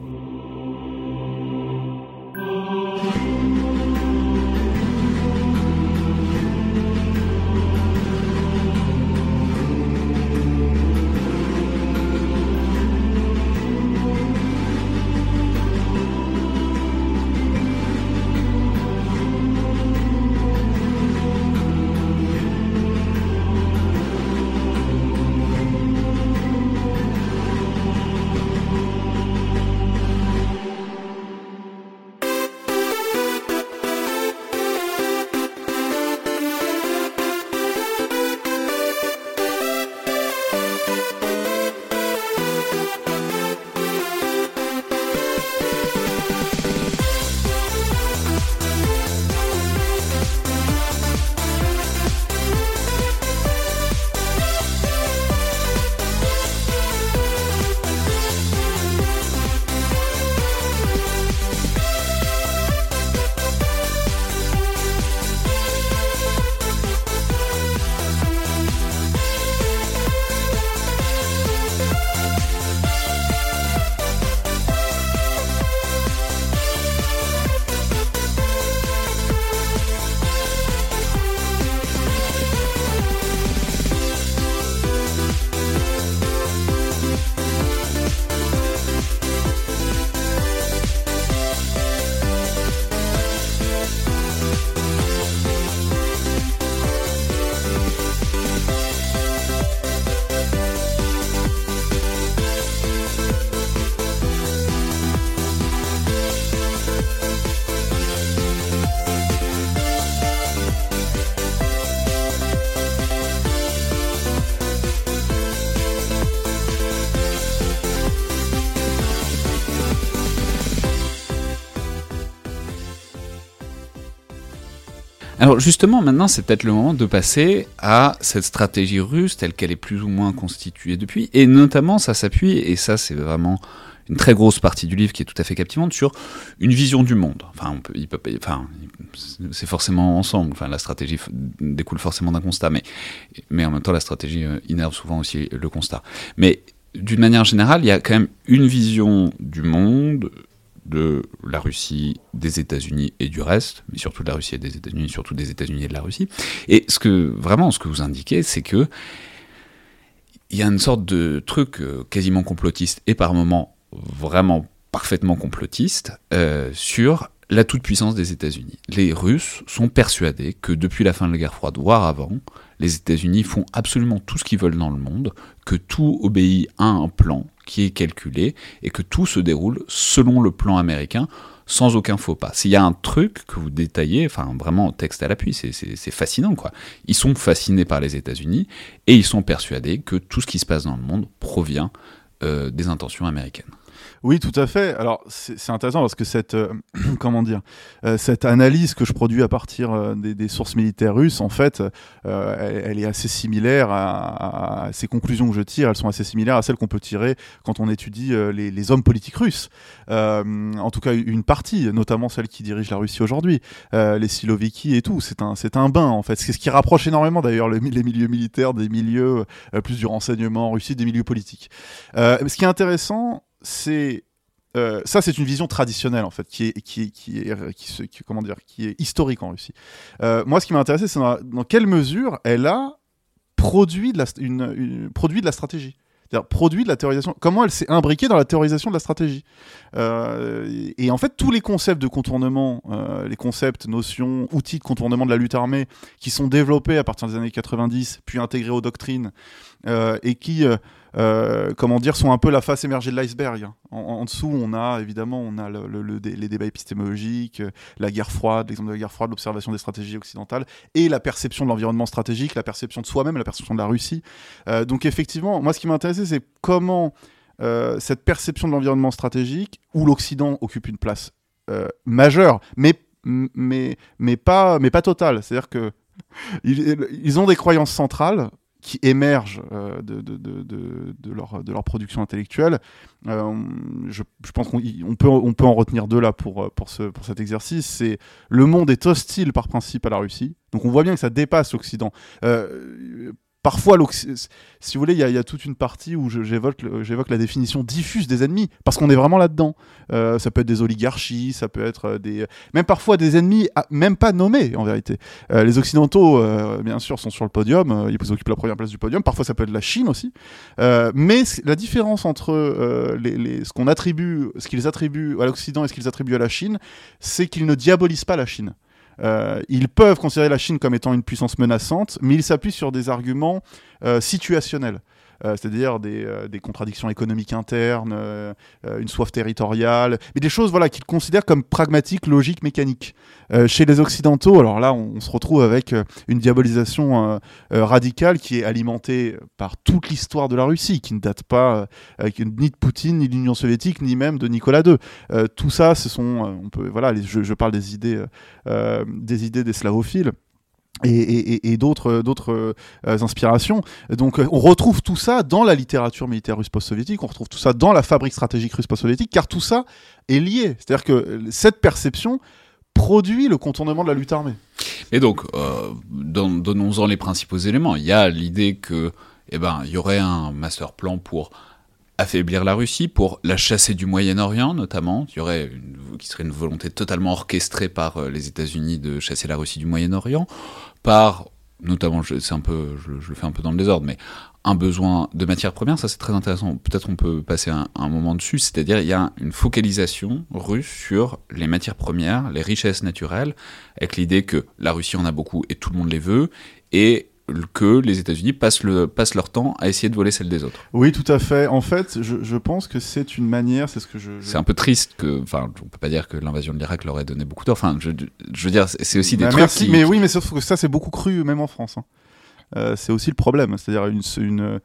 Alors justement, maintenant, c'est peut-être le moment de passer à cette stratégie russe telle qu'elle est plus ou moins constituée depuis, et notamment ça s'appuie, et ça c'est vraiment une très grosse partie du livre qui est tout à fait captivante sur une vision du monde. Enfin, c'est forcément ensemble. Enfin, la stratégie découle forcément d'un constat, mais, mais en même temps, la stratégie innerve souvent aussi le constat. Mais d'une manière générale, il y a quand même une vision du monde de la Russie, des États-Unis et du reste, mais surtout de la Russie et des États-Unis, surtout des États-Unis et de la Russie. Et ce que vraiment, ce que vous indiquez, c'est que il y a une sorte de truc quasiment complotiste et par moments vraiment parfaitement complotiste euh, sur la toute-puissance des États-Unis. Les Russes sont persuadés que depuis la fin de la guerre froide, voire avant, les États-Unis font absolument tout ce qu'ils veulent dans le monde, que tout obéit à un plan qui est calculé et que tout se déroule selon le plan américain sans aucun faux pas. S'il y a un truc que vous détaillez, enfin vraiment texte à l'appui, c'est fascinant quoi. Ils sont fascinés par les États-Unis et ils sont persuadés que tout ce qui se passe dans le monde provient euh, des intentions américaines. Oui, tout à fait. Alors c'est intéressant parce que cette euh, comment dire euh, cette analyse que je produis à partir euh, des, sources militaires russes, en fait, elle, est assez similaire à, ces conclusions que je tire. Elles sont assez similaires à celles qu'on peut tirer quand on étudie les, hommes politiques russes. en tout cas, une partie, notamment celle qui dirige la Russie aujourd'hui, les Siloviki et tout. C'est un c'est un bain en fait. C'est ce qui rapproche énormément d'ailleurs les milieux militaires des milieux plus du renseignement en Russie, des milieux politiques. ce qui est intéressant c'est euh, ça, c'est une vision traditionnelle en fait, qui est, qui, qui est, qui, comment dire, qui est historique en Russie. Euh, moi, ce qui m'a intéressé, c'est dans, quelle mesure elle a produit de la, une, produit de la stratégie. C'est-à-dire produit de la théorisation. Comment elle s'est imbriquée dans la théorisation de la stratégie. Euh, et en fait, tous les concepts de contournement, les concepts, notions, outils de contournement de la lutte armée, qui sont développés à partir des années 90, puis intégrés aux doctrines, et qui euh, comment dire, sont un peu la face émergée de l'iceberg. En, dessous, on a évidemment on a le, les débats épistémologiques, euh, la guerre froide, l'exemple de la guerre froide, l'observation des stratégies occidentales, et la perception de l'environnement stratégique, la perception de soi-même, la perception de la Russie. Euh, donc effectivement, moi ce qui m'intéressait, c'est comment cette perception de l'environnement stratégique, où l'Occident occupe une place majeure, mais, mais, mais, pas, mais pas totale. C'est-à-dire que ils, ont des croyances centrales qui émergent euh, de, leur, production intellectuelle. Euh, je, pense qu'on peut, en retenir deux là pour, pour, ce, pour cet exercice. C'est le monde est hostile par principe à la Russie. Donc on voit bien que ça dépasse l'Occident. Euh, parfois, si vous voulez, il y, a toute une partie où j'évoque la définition diffuse des ennemis, parce qu'on est vraiment là-dedans. Euh, ça peut être des oligarchies, ça peut être euh, des, même parfois des ennemis, ah, même pas nommés en vérité. Euh, les Occidentaux, bien sûr, sont sur le podium, ils occupent la première place du podium. Parfois, ça peut être la Chine aussi. mais la différence entre ce qu'on attribue, ce qu'ils attribuent à l'Occident et ce qu'ils attribuent à la Chine, c'est qu'ils ne diabolisent pas la Chine. Euh, ils peuvent considérer la Chine comme étant une puissance menaçante, mais ils s'appuient sur des arguments euh, situationnels. Euh, c'est-à-dire des, euh, des, contradictions économiques internes, euh, une soif territoriale, mais des choses voilà, qu'ils considèrent comme pragmatiques, logiques, mécaniques. chez les Occidentaux, alors là, on, se retrouve avec une diabolisation radicale qui est alimentée par toute l'histoire de la Russie, qui ne date pas ni de Poutine, ni de l'Union soviétique, ni même de Nicolas II. tout ça, ce sont, on peut, voilà, je, je, parle des idées, des idées des slavophiles et, d'autres d'autres euh, inspirations. Donc euh, on retrouve tout ça dans la littérature militaire russe post-soviétique, on retrouve tout ça dans la fabrique stratégique russe post-soviétique, car tout ça est lié. C'est-à-dire que cette perception produit le contournement de la lutte armée. Et donc, euh, donnons-en les principaux éléments. Il y a l'idée que, eh ben, il y aurait un master plan pour affaiblir la Russie, pour la chasser du Moyen-Orient notamment. Y aurait qui serait une volonté totalement orchestrée par euh, les États-Unis de chasser la Russie du Moyen-Orient, par notamment, c'est un peu, je, le fais un peu dans le désordre, mais un besoin de matières premières, ça c'est très intéressant. Peut-être on peut passer un, un moment dessus, c'est-à-dire il y a une focalisation russe sur les matières premières, les richesses naturelles, avec l'idée que la Russie en a beaucoup et tout le monde les veut, et que les États-Unis passent, le, passent leur temps à essayer de voler celle des autres. Oui, tout à fait. En fait, je, je pense que c'est une manière, c'est ce que je. C'est un peu triste que, enfin, on peut pas dire que l'invasion de l'Irak leur ait donné beaucoup d'or. Enfin, je, je, veux dire, c'est aussi des bah, trucs. Merci, mais oui, mais sauf que ça, c'est beaucoup cru, même en France. Hein. Euh, c'est aussi le problème, c'est-à-dire une, une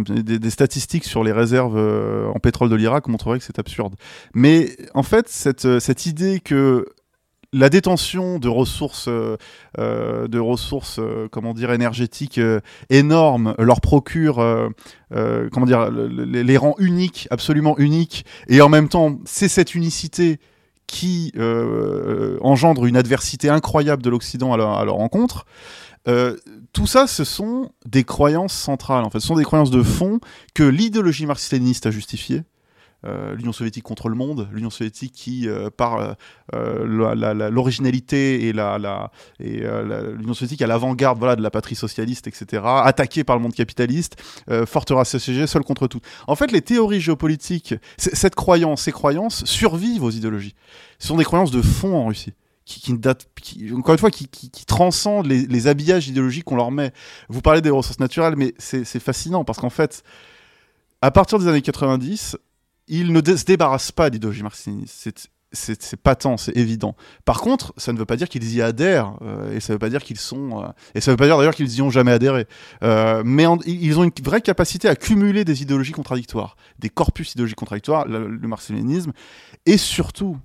des, des, statistiques sur les réserves euh, en pétrole de l'Irak montreraient que c'est absurde. Mais en fait, cette, cette idée que la détention de ressources, euh, euh, de ressources, euh, comment dire, énergétiques énormes leur procure, comment dire, les, rangs uniques, absolument uniques, et en même temps, c'est cette unicité qui engendre une adversité incroyable de l'Occident à, leur rencontre. tout ça, ce sont des croyances centrales, en fait, ce sont des croyances de fond que l'idéologie marxiste-léniniste a justifiées, euh, l'Union soviétique contre le monde, l'Union soviétique qui, euh, par euh, l'originalité et l'Union soviétique à l'avant-garde voilà, de la patrie socialiste, etc., attaquée par le monde capitaliste, fortera CCG seul contre tout. En fait, les théories géopolitiques, cette croyance, ces croyances survivent aux idéologies. Ce sont des croyances de fond en Russie. Qui, qui, date, encore une fois, qui, transcendent les, habillages idéologiques qu'on leur met. Vous parlez des ressources naturelles, mais c'est fascinant parce qu'en fait, à partir des années 90, il ne se débarrasse pas d'idéologie marxiste c'est patent, c'est évident. Par contre, ça ne veut pas dire qu'ils y adhèrent, euh, et ça ne veut pas dire qu'ils sont, euh, et ça veut pas dire d'ailleurs qu'ils y ont jamais adhéré. Euh, mais ils ont une vraie capacité à cumuler des idéologies contradictoires, des corpus idéologiques contradictoires, le, le et surtout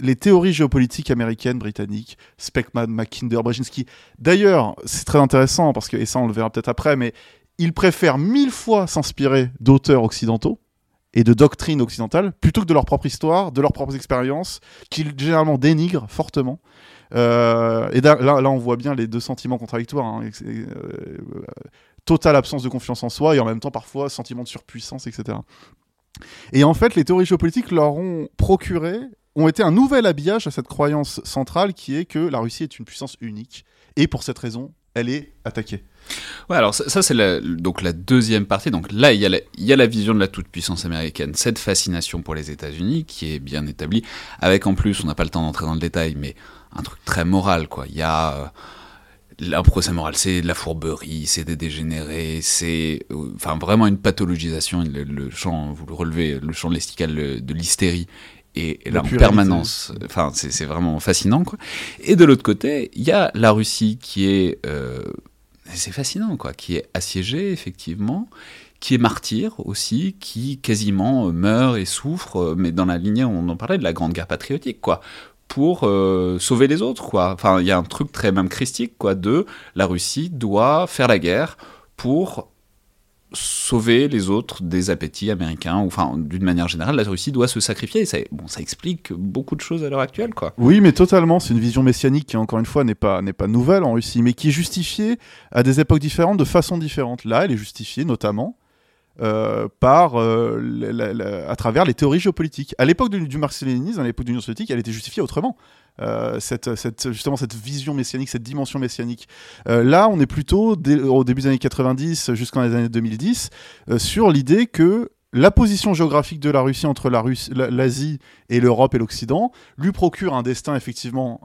les théories géopolitiques américaines, britanniques, Speckman, Mackinder, Brzezinski. D'ailleurs, c'est très intéressant parce que, et ça on le verra peut-être après, mais ils préfèrent mille fois s'inspirer d'auteurs occidentaux et de doctrines occidentales plutôt que de leur propre histoire, de leurs propres expériences, qu'ils généralement dénigrent fortement. Euh, et là, là, on voit bien les deux sentiments contradictoires. Hein, euh, totale absence de confiance en soi et en même temps parfois sentiment de surpuissance, etc. Et en fait, les théories géopolitiques leur ont procuré, ont été un nouvel habillage à cette croyance centrale qui est que la Russie est une puissance unique. Et pour cette raison, elle est attaquée. Ouais, alors ça, c'est la, donc la deuxième partie. Donc là, il y, a la, vision de la toute-puissance américaine, cette fascination pour les États-Unis qui est bien établie, avec en plus, on n'a pas le temps d'entrer dans le détail, mais un truc très moral, quoi. Il y a euh, un procès moral, c'est de la fourberie, c'est des dégénérés, c'est euh, enfin vraiment une pathologisation. Le, champ, vous le relevez, le champ lestical de l'hystérie et, là en permanence. Enfin, c'est vraiment fascinant, quoi. Et de l'autre côté, il y a la Russie qui est, euh, c'est fascinant, quoi, qui est assiégée effectivement, qui est martyr aussi, qui quasiment meurt et souffre, mais dans la lignée, on en parlait de la Grande Guerre patriotique, quoi pour euh, sauver les autres, quoi. Enfin, il y a un truc très même christique, quoi, de la Russie doit faire la guerre pour sauver les autres des appétits américains, ou enfin, d'une manière générale, la Russie doit se sacrifier. ça, bon, ça explique beaucoup de choses à l'heure actuelle, quoi. Oui, mais totalement. C'est une vision messianique qui, encore une fois, n'est pas, n'est pas nouvelle en Russie, mais qui est justifiée à des époques différentes, de façon différente. Là, elle est justifiée notamment euh, par, euh, à travers les théories géopolitiques. À l'époque du, marxisme-léninisme, à l'époque de l'Union soviétique, elle était justifiée autrement. Euh, cette, justement cette vision messianique, cette dimension messianique. là, on est plutôt au début des années 90 jusqu'en les années 2010 sur l'idée que la position géographique de la Russie entre l'Asie et l'Europe et l'Occident lui procure un destin effectivement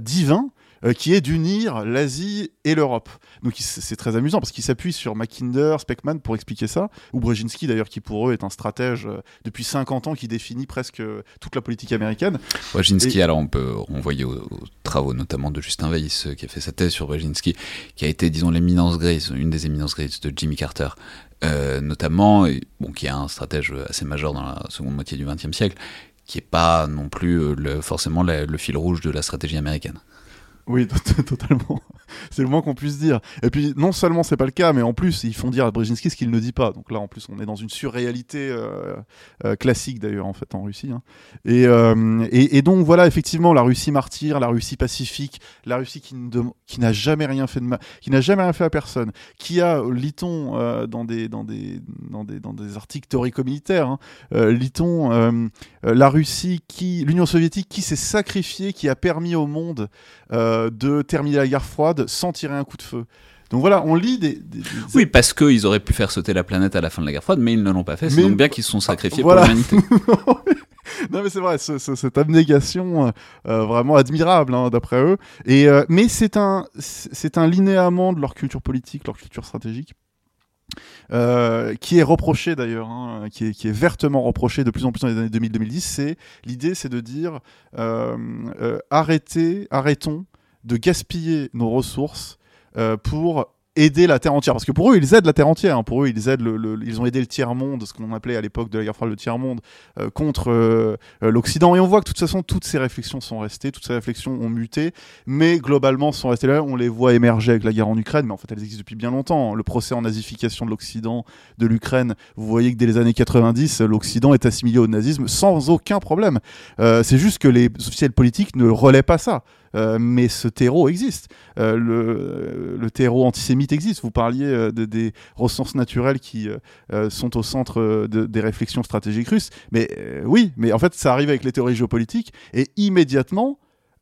divin euh, qui est d'unir l'Asie et l'Europe. Donc c'est très amusant parce qu'il s'appuie sur Mackinder, Speckman pour expliquer ça, ou Brzezinski d'ailleurs qui pour eux est un stratège euh, depuis 50 ans qui définit presque euh, toute la politique américaine. Brzezinski, alors on peut renvoyer aux, travaux notamment de Justin Weiss qui a fait sa thèse sur Brzezinski, qui a été disons l'éminence grise, une des éminences grises de Jimmy Carter. notamment, bon, qui est un stratège assez majeur dans la seconde moitié du XXe siècle, qui n'est pas non plus le, forcément le fil rouge de la stratégie américaine. Oui, totalement. C'est le moins qu'on puisse dire. Et puis, non seulement c'est pas le cas, mais en plus, ils font dire à Brzezinski ce qu'il ne dit pas. Donc là, en plus, on est dans une surréalité euh, euh, classique, d'ailleurs, en fait, en Russie. Hein. Euh, et, donc, voilà, effectivement, la Russie martyre, la Russie pacifique, la Russie qui, n'a jamais rien fait de mal, qui n'a jamais rien fait à personne, qui a, lit-on dans, des, articles théorico-militaires, hein, lit-on la Russie qui, l'Union soviétique qui s'est sacrifiée, qui a permis au monde de terminer la guerre froide sans tirer un coup de feu. Donc voilà, on lit des. Oui, parce qu'ils auraient pu faire sauter la planète à la fin de la guerre froide, mais ils ne l'ont pas fait. C'est donc bien qu'ils se sont sacrifiés pour l'humanité. non, mais c'est vrai, cette abnégation euh, euh, vraiment admirable, hein, d'après eux. Et, mais c'est un, c'est un linéament de leur culture politique, leur culture stratégique. qui est reproché d'ailleurs, hein, qui, est, qui, est, vertement reproché de plus en plus dans les années 2000-2010, c'est l'idée, c'est de dire arrêtez, arrêtons de gaspiller nos ressources euh, pour aider la Terre entière. Parce que pour eux, ils aident la Terre entière. Hein. Pour eux, ils, aident ils ont aidé le tiers-monde, ce qu'on appelait à l'époque de la guerre froide le tiers-monde, euh, contre euh, l'Occident. Et on voit que de toute façon, toutes ces réflexions sont restées, toutes ces réflexions ont muté, mais globalement sont restées là. On les voit émerger avec la guerre en Ukraine, mais en fait, elles existent depuis bien longtemps. Le procès en nazification de l'Occident, de l'Ukraine, vous voyez que dès les années 90, l'Occident est assimilé au nazisme sans aucun problème. C'est juste que les officiels politiques ne relaient pas ça. Euh, mais ce terreau existe. Euh, le, terreau antisémite existe. Vous parliez euh, de, des ressources naturelles qui sont au centre des réflexions stratégiques russes. Mais oui, mais en fait, ça arrive avec les théories géopolitiques et immédiatement,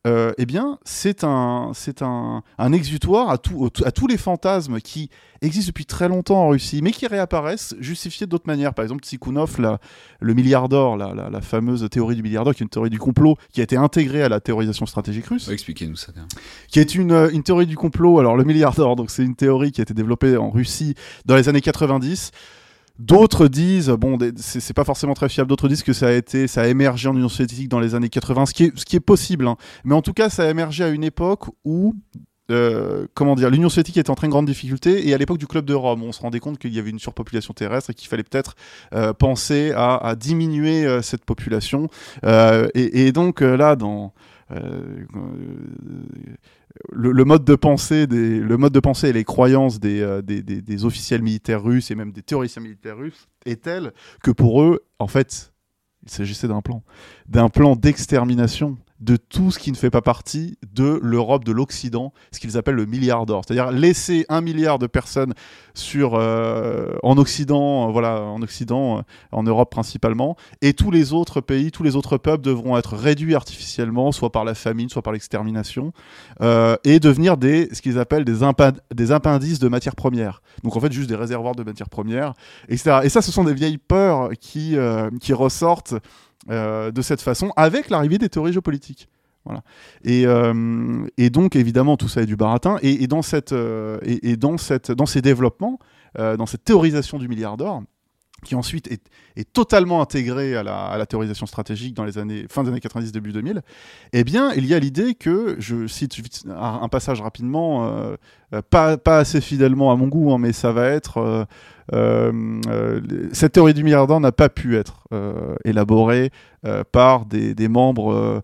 euh, eh bien, c'est un, c'est un, un exutoire à, tout, à tous les fantasmes qui existent depuis très longtemps en Russie, mais qui réapparaissent justifiés d'autres manières. Par exemple, Tsikhounov, la, le milliard d'or, la, la, fameuse théorie du milliard d'or, qui est une théorie du complot qui a été intégrée à la théorisation stratégique russe. Expliquez-nous ça. Qui est une, une théorie du complot. Alors, le milliard d'or, donc c'est une théorie qui a été développée en Russie dans les années 90 D'autres disent, bon, c'est pas forcément très fiable. D'autres disent que ça a été, ça a émergé en Union soviétique dans les années 80, ce qui est, ce qui est possible. Hein. Mais en tout cas, ça a émergé à une époque où euh, comment dire, l'Union soviétique était en très grande difficulté et à l'époque du club de Rome, on se rendait compte qu'il y avait une surpopulation terrestre et qu'il fallait peut-être euh, penser à, diminuer euh, cette population. Et, donc là, dans le, mode de pensée des, le mode de pensée et les croyances des, des, des, officiels militaires russes et même des théoriciens militaires russes est telle que pour eux, en fait, il s'agissait d'un plan, d'un plan d'extermination de tout ce qui ne fait pas partie de l'Europe de l'Occident, ce qu'ils appellent le milliard d'or. C'est-à-dire laisser un milliard de personnes sur, euh, en Occident, voilà, en Occident, euh, en Europe principalement, et tous les autres pays, tous les autres peuples devront être réduits artificiellement, soit par la famine, soit par l'extermination, euh, et devenir des, ce qu'ils appellent des, des appendices de matières premières. Donc en fait, juste des réservoirs de matières premières, etc. Et ça, ce sont des vieilles peurs qui, qui ressortent euh, de cette façon avec l'arrivée des théories géopolitiques. Voilà. Et, euh, donc, évidemment, tout ça est du baratin. Et, et dans, cette, euh, et, dans, cette, dans ces développements, dans cette théorisation du milliard d'or, qui ensuite est, totalement intégrée à la, théorisation stratégique dans les années fin des années 90 début 2000 eh bien il y a l'idée que je cite un, passage rapidement pas, pas, assez fidèlement à mon goût hein, mais ça va être euh, euh, cette théorie du milliard d'or n'a pas pu être euh, élaborée par des, membres,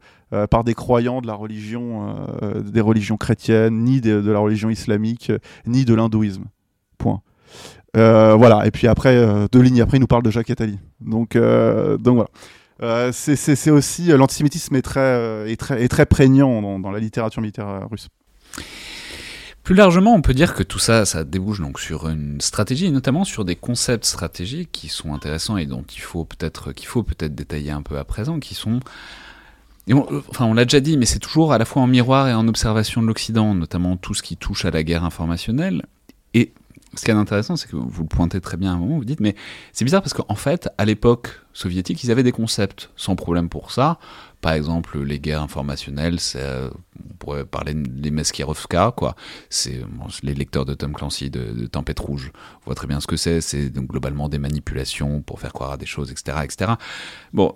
par des croyants de la religion, des religions chrétiennes, ni de, la religion islamique, ni de l'hindouisme. Point. Voilà, et puis après, deux lignes après, il nous parle de Jacques Attali. Donc, donc voilà. c'est aussi l'antisémitisme est très, est très, est très prégnant dans, dans la littérature militaire russe. Plus largement, on peut dire que tout ça, ça débouche donc sur une stratégie, et notamment sur des concepts stratégiques qui sont intéressants et dont il faut peut-être qu'il faut peut-être détailler un peu à présent, qui sont enfin, on l'a déjà dit, mais c'est toujours à la fois en miroir et en observation de l'Occident, notamment tout ce qui touche à la guerre informationnelle. Ce qui est intéressant, c'est que vous le pointez très bien à un moment, vous dites, mais c'est bizarre parce qu'en fait, à l'époque soviétique, ils avaient des concepts sans problème pour ça. Par exemple, les guerres informationnelles, on pourrait parler des Meskirovka, quoi. C'est les lecteurs de Tom Clancy de, Tempête Rouge. Voit très bien ce que c'est. C'est donc globalement des manipulations pour faire croire à des choses, etc., etc. Bon,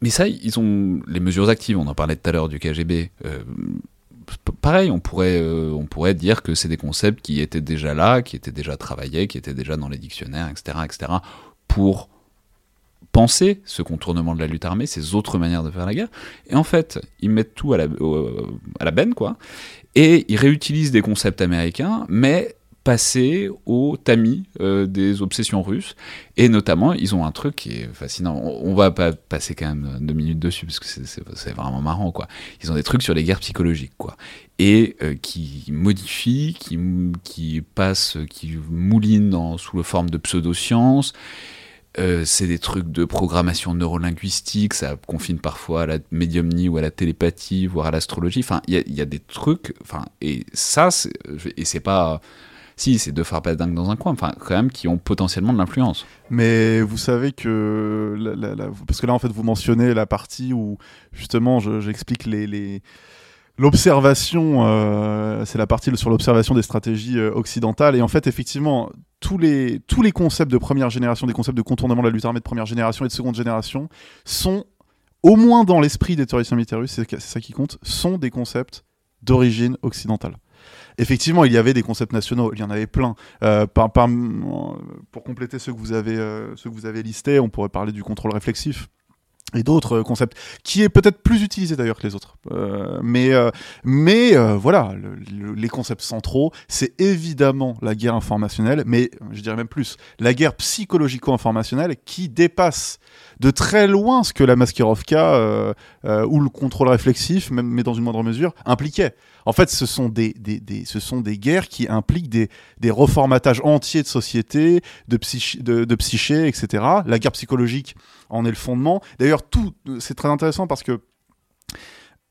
mais ça, ils ont les mesures actives. On en parlait tout à l'heure du KGB. Euh, pareil, on pourrait, euh, on pourrait dire que c'est des concepts qui étaient déjà là, qui étaient déjà travaillés, qui étaient déjà dans les dictionnaires, etc., etc., pour penser ce contournement de la lutte armée, ces autres manières de faire la guerre. Et en fait, ils mettent tout à la, à la benne, quoi, et ils réutilisent des concepts américains, mais passer au tamis euh, des obsessions russes. Et notamment, ils ont un truc qui est fascinant. On, va pas passer quand même deux minutes dessus, parce que c'est vraiment marrant, quoi. Ils ont des trucs sur les guerres psychologiques, quoi. Et euh, qui modifient, qui, qui passent, qui moulinent sous la forme de pseudosciences. Euh, c'est des trucs de programmation neurolinguistique, ça confine parfois à la médiumnie ou à la télépathie, voire à l'astrologie. Enfin, il y, y, a des trucs, enfin, et ça, et c'est pas si, c'est deux phares pas dingues dans un coin, enfin, quand même, qui ont potentiellement de l'influence. Mais vous savez que, parce que là, en fait, vous mentionnez la partie où, justement, j'explique les, L'observation, euh, c'est la partie sur l'observation des stratégies euh, occidentales. Et en fait, effectivement, tous les, tous les concepts de première génération, des concepts de contournement de la lutte armée de première génération et de seconde génération, sont, au moins dans l'esprit des théoriciens militaires c'est ça qui compte, sont des concepts d'origine occidentale effectivement, il y avait des concepts nationaux, il y en avait plein. Euh, pour compléter ceux que vous avez, euh, listés, on pourrait parler du contrôle réflexif et d'autres concepts qui est peut-être plus utilisé d'ailleurs que les autres euh, mais mais voilà les concepts centraux c'est évidemment la guerre informationnelle mais je dirais même plus la guerre psychologico-informationnelle qui dépasse de très loin ce que la Maskirovka ou le contrôle réflexif même mais dans une moindre mesure impliquait en fait, ce sont des, ce sont des guerres qui impliquent des, reformatages entiers de société, de, psyché, de, psyché, etc. La guerre psychologique en est le fondement. D'ailleurs, tout, c'est très intéressant parce que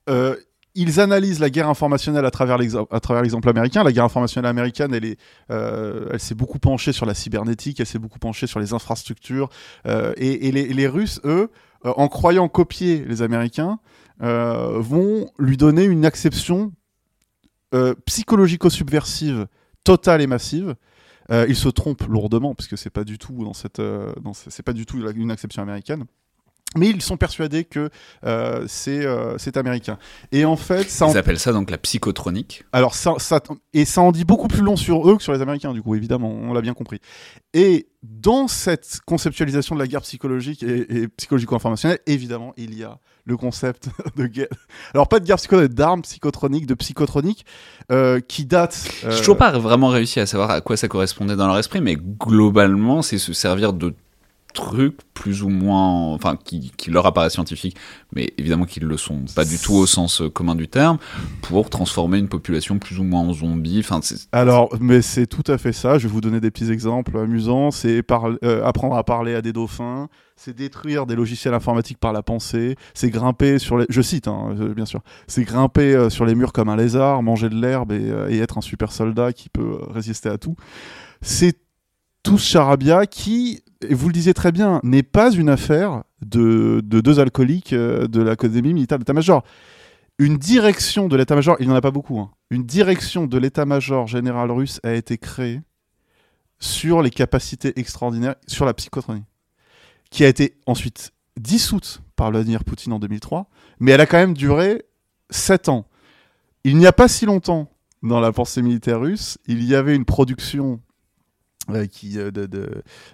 euh, ils analysent la guerre informationnelle à travers l'exemple américain. La guerre informationnelle américaine, elle, est, euh, elle s'est beaucoup penchée sur la cybernétique, elle s'est beaucoup penchée sur les infrastructures. Euh, et, les, les, Russes, eux, en croyant copier les Américains, vont lui donner une acception psychologico-subversive totale et massive Euh, il se trompe lourdement puisque c'est pas du tout dans cette, euh, ce- c'est pas du tout une acception américaine. Mais ils sont persuadés que euh, c'est euh, américain. Et en fait, ça en Ils appellent ça donc la psychotronique. alors ça, ça- et ça en dit beaucoup plus long sur eux que sur les Américains, du coup, évidemment, on l'a bien compris. Et dans cette conceptualisation de la guerre psychologique et, et psychologico-informationnelle, évidemment, il y a le concept de guerre. Alors pas de guerre psychologique, d'armes psychotroniques, de psychotroniques, euh, qui date. euh, J'ai toujours pas vraiment réussi à savoir à quoi ça correspondait dans leur esprit, mais globalement, c'est se servir de trucs plus ou moins, enfin, qui, leur apparaissent scientifiques, mais évidemment qu'ils le sont pas du tout au sens euh, commun du terme, pour transformer une population plus ou moins en zombie. Enfin, Alors, mais c'est tout à fait ça. Je vais vous donner des petits exemples amusants. C'est euh, apprendre à parler à des dauphins, c'est détruire des logiciels informatiques par la pensée, c'est grimper sur les. Je cite, hein, euh, bien sûr. C'est grimper sur les murs comme un lézard, manger de l'herbe et, et être un super soldat qui peut résister à tout. C'est tout ce charabia qui, et vous le disiez très bien, n'est pas une affaire de, de deux alcooliques euh, de l'Académie militaire d'état-major. Une direction de l'état-major, il n'y en a pas beaucoup, hein. une direction de l'état-major général russe a été créée sur les capacités extraordinaires, sur la psychotronie, qui a été ensuite dissoute par Vladimir Poutine en 2003, mais elle a quand même duré 7 ans. Il n'y a pas si longtemps, dans la pensée militaire russe, il y avait une production euh, qui, euh,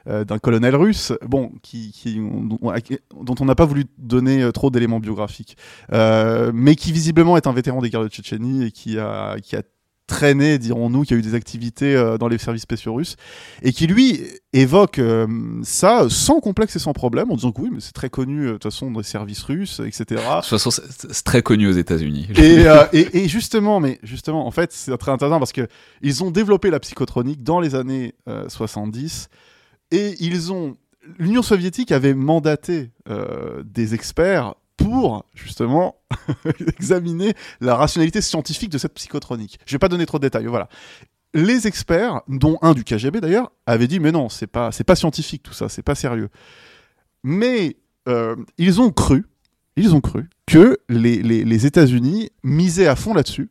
euh, d'un colonel russe, bon, qui, dont, on n'a pas voulu donner trop d'éléments biographiques, mais qui visiblement est un vétéran des guerres de Tchétchénie et qui a traîné, dirons-nous, qui a eu des activités euh, dans les services spéciaux russes, et qui lui évoque euh, ça sans complexe et sans problème, en disant que oui, mais c'est très connu euh, de toute façon dans les services russes, etc. de toute façon, c'est très connu aux États-Unis. Et, et, et justement, mais justement, en fait, c'est très intéressant parce que ils ont développé la psychotronique dans les années euh, 70 et ils ont l'Union soviétique avait mandaté euh, des experts pour justement examiner la rationalité scientifique de cette psychotronique. Je vais pas donner trop de détails, voilà. Les experts, dont un du KGB d'ailleurs, avaient dit mais non, c'est pas c'est pas scientifique tout ça, c'est pas sérieux. Mais euh, ils ont cru, ils ont cru que les, les, les États-Unis misaient à fond là-dessus.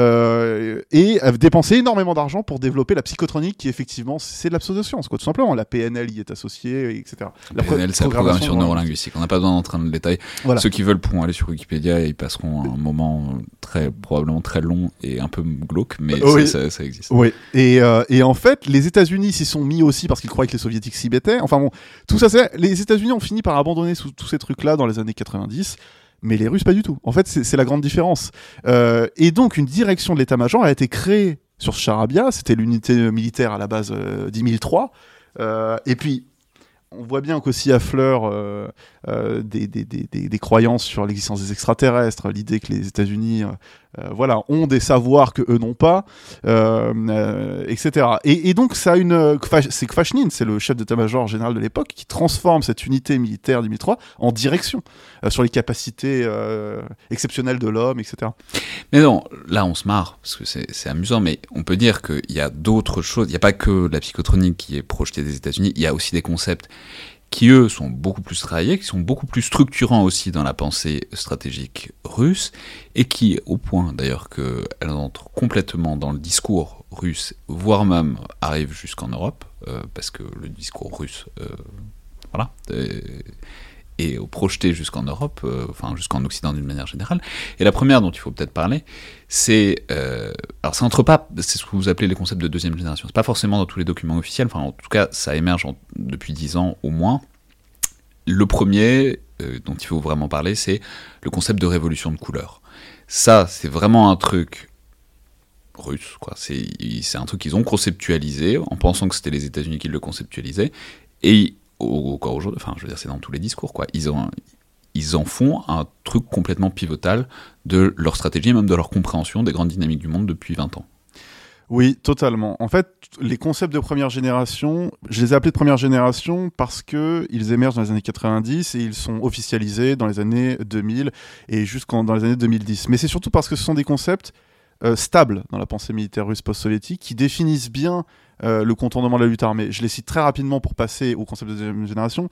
Euh, et dépensé énormément d'argent pour développer la psychotronique qui effectivement c'est de la pseudoscience quoi tout simplement la PNL y est associée etc la PNL, c'est la programmation neurolinguistique. On n'a pas besoin d'entrer dans le détail. Voilà. Ceux qui veulent pourront aller sur Wikipédia et ils passeront un moment très, probablement très long et un peu glauque, mais Oui. ça, existe. Oui, et, euh, et en fait, les États-Unis s'y sont mis aussi parce qu'ils croyaient que les Soviétiques s'y mettaient. Enfin bon, tout ça, c'est. Les États-Unis ont fini par abandonner sous- tous ces trucs-là dans les années 90, mais les Russes, pas du tout. En fait, c'est la grande différence. Euh, et donc, une direction de l'état-major a été créée sur Charabia, c'était l'unité militaire à la base euh, 10003. Euh, et puis. On voit bien qu'aussi affleurent euh, euh, des, des, des, des, croyances sur l'existence des extraterrestres, l'idée que les États-Unis euh, voilà, ont des savoirs que eux n'ont pas, euh, euh, etc. Et, donc, une. euh, C'est Kvachnin, c'est le chef d'état-major général de l'époque, qui transforme cette unité militaire 2003 en direction euh, sur les capacités euh, exceptionnelles de l'homme, etc. Mais non, là on se marre, parce que c'est amusant, mais on peut dire qu'il y a d'autres choses. Il n'y a pas que la psychotronique qui est projetée des États-Unis, il y a aussi des concepts qui, eux, sont beaucoup plus travaillés, qui sont beaucoup plus structurants aussi dans la pensée stratégique russe, et qui, au point d'ailleurs qu'elles entrent complètement dans le discours russe, voire même arrivent jusqu'en Europe, euh, parce que le discours russe, euh, voilà, euh, est projeté jusqu'en Europe, euh, enfin jusqu'en Occident d'une manière générale. Et la première dont il faut peut-être parler, c'est euh, alors ça entre pas, c'est ce que vous appelez les concepts de deuxième génération. C'est pas forcément dans tous les documents officiels. Enfin, en tout cas, ça émerge depuis dix ans au moins. Le premier euh, dont il faut vraiment parler, c'est le concept de révolution de couleur. Ça, c'est vraiment un truc russe, quoi. C'est un truc qu'ils ont conceptualisé en pensant que c'était les États-Unis qui le conceptualisaient. Et encore aujourd'hui, enfin, je veux dire, c'est dans tous les discours, quoi. Ils en font un truc complètement pivotal de leur stratégie et même de leur compréhension des grandes dynamiques du monde depuis 20 ans. Oui, totalement. En fait, les concepts de première génération, je les ai appelés de première génération parce que ils émergent dans les années 90 et ils sont officialisés dans les années 2000 et jusqu'en dans les années 2010. Mais c'est surtout parce que ce sont des concepts euh, stables dans la pensée militaire russe post-soviétique qui définissent bien euh, le contournement de la lutte armée. Je les cite très rapidement pour passer au concept de deuxième génération.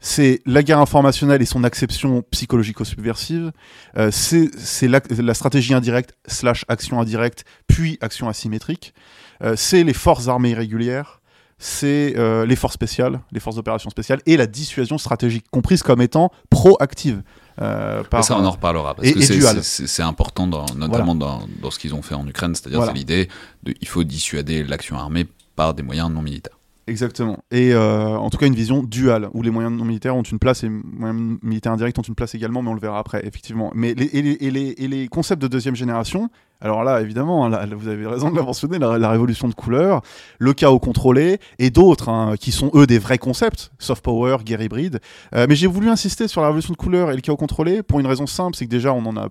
c'est la guerre informationnelle et son acception psychologico-subversive, euh, c'est la, la, stratégie indirecte slash action indirecte, puis action asymétrique, euh, c'est les forces armées irrégulières, c'est euh, les forces spéciales, les forces d'opération spéciales, et la dissuasion stratégique, comprise comme étant proactive. Euh, ça, on en reparlera parce que c'est important, dans, notamment dans, dans, ce qu'ils ont fait en Ukraine, c'est-à-dire c'est l'idée de il faut dissuader l'action armée par des moyens non militaires. Exactement. Et euh, en tout cas, une vision duale, où les moyens non militaires ont une place et les moyens militaires indirects ont une place également, mais on le verra après, effectivement. Mais et les concepts de deuxième génération, alors là, évidemment, hein, vous avez raison de la mentionner, la, révolution de couleur, le chaos contrôlé, et d'autres hein, qui sont eux des vrais concepts, soft power, guerre hybride. Euh, mais j'ai voulu insister sur la révolution de couleur et le chaos contrôlé pour une raison simple, c'est que déjà on en a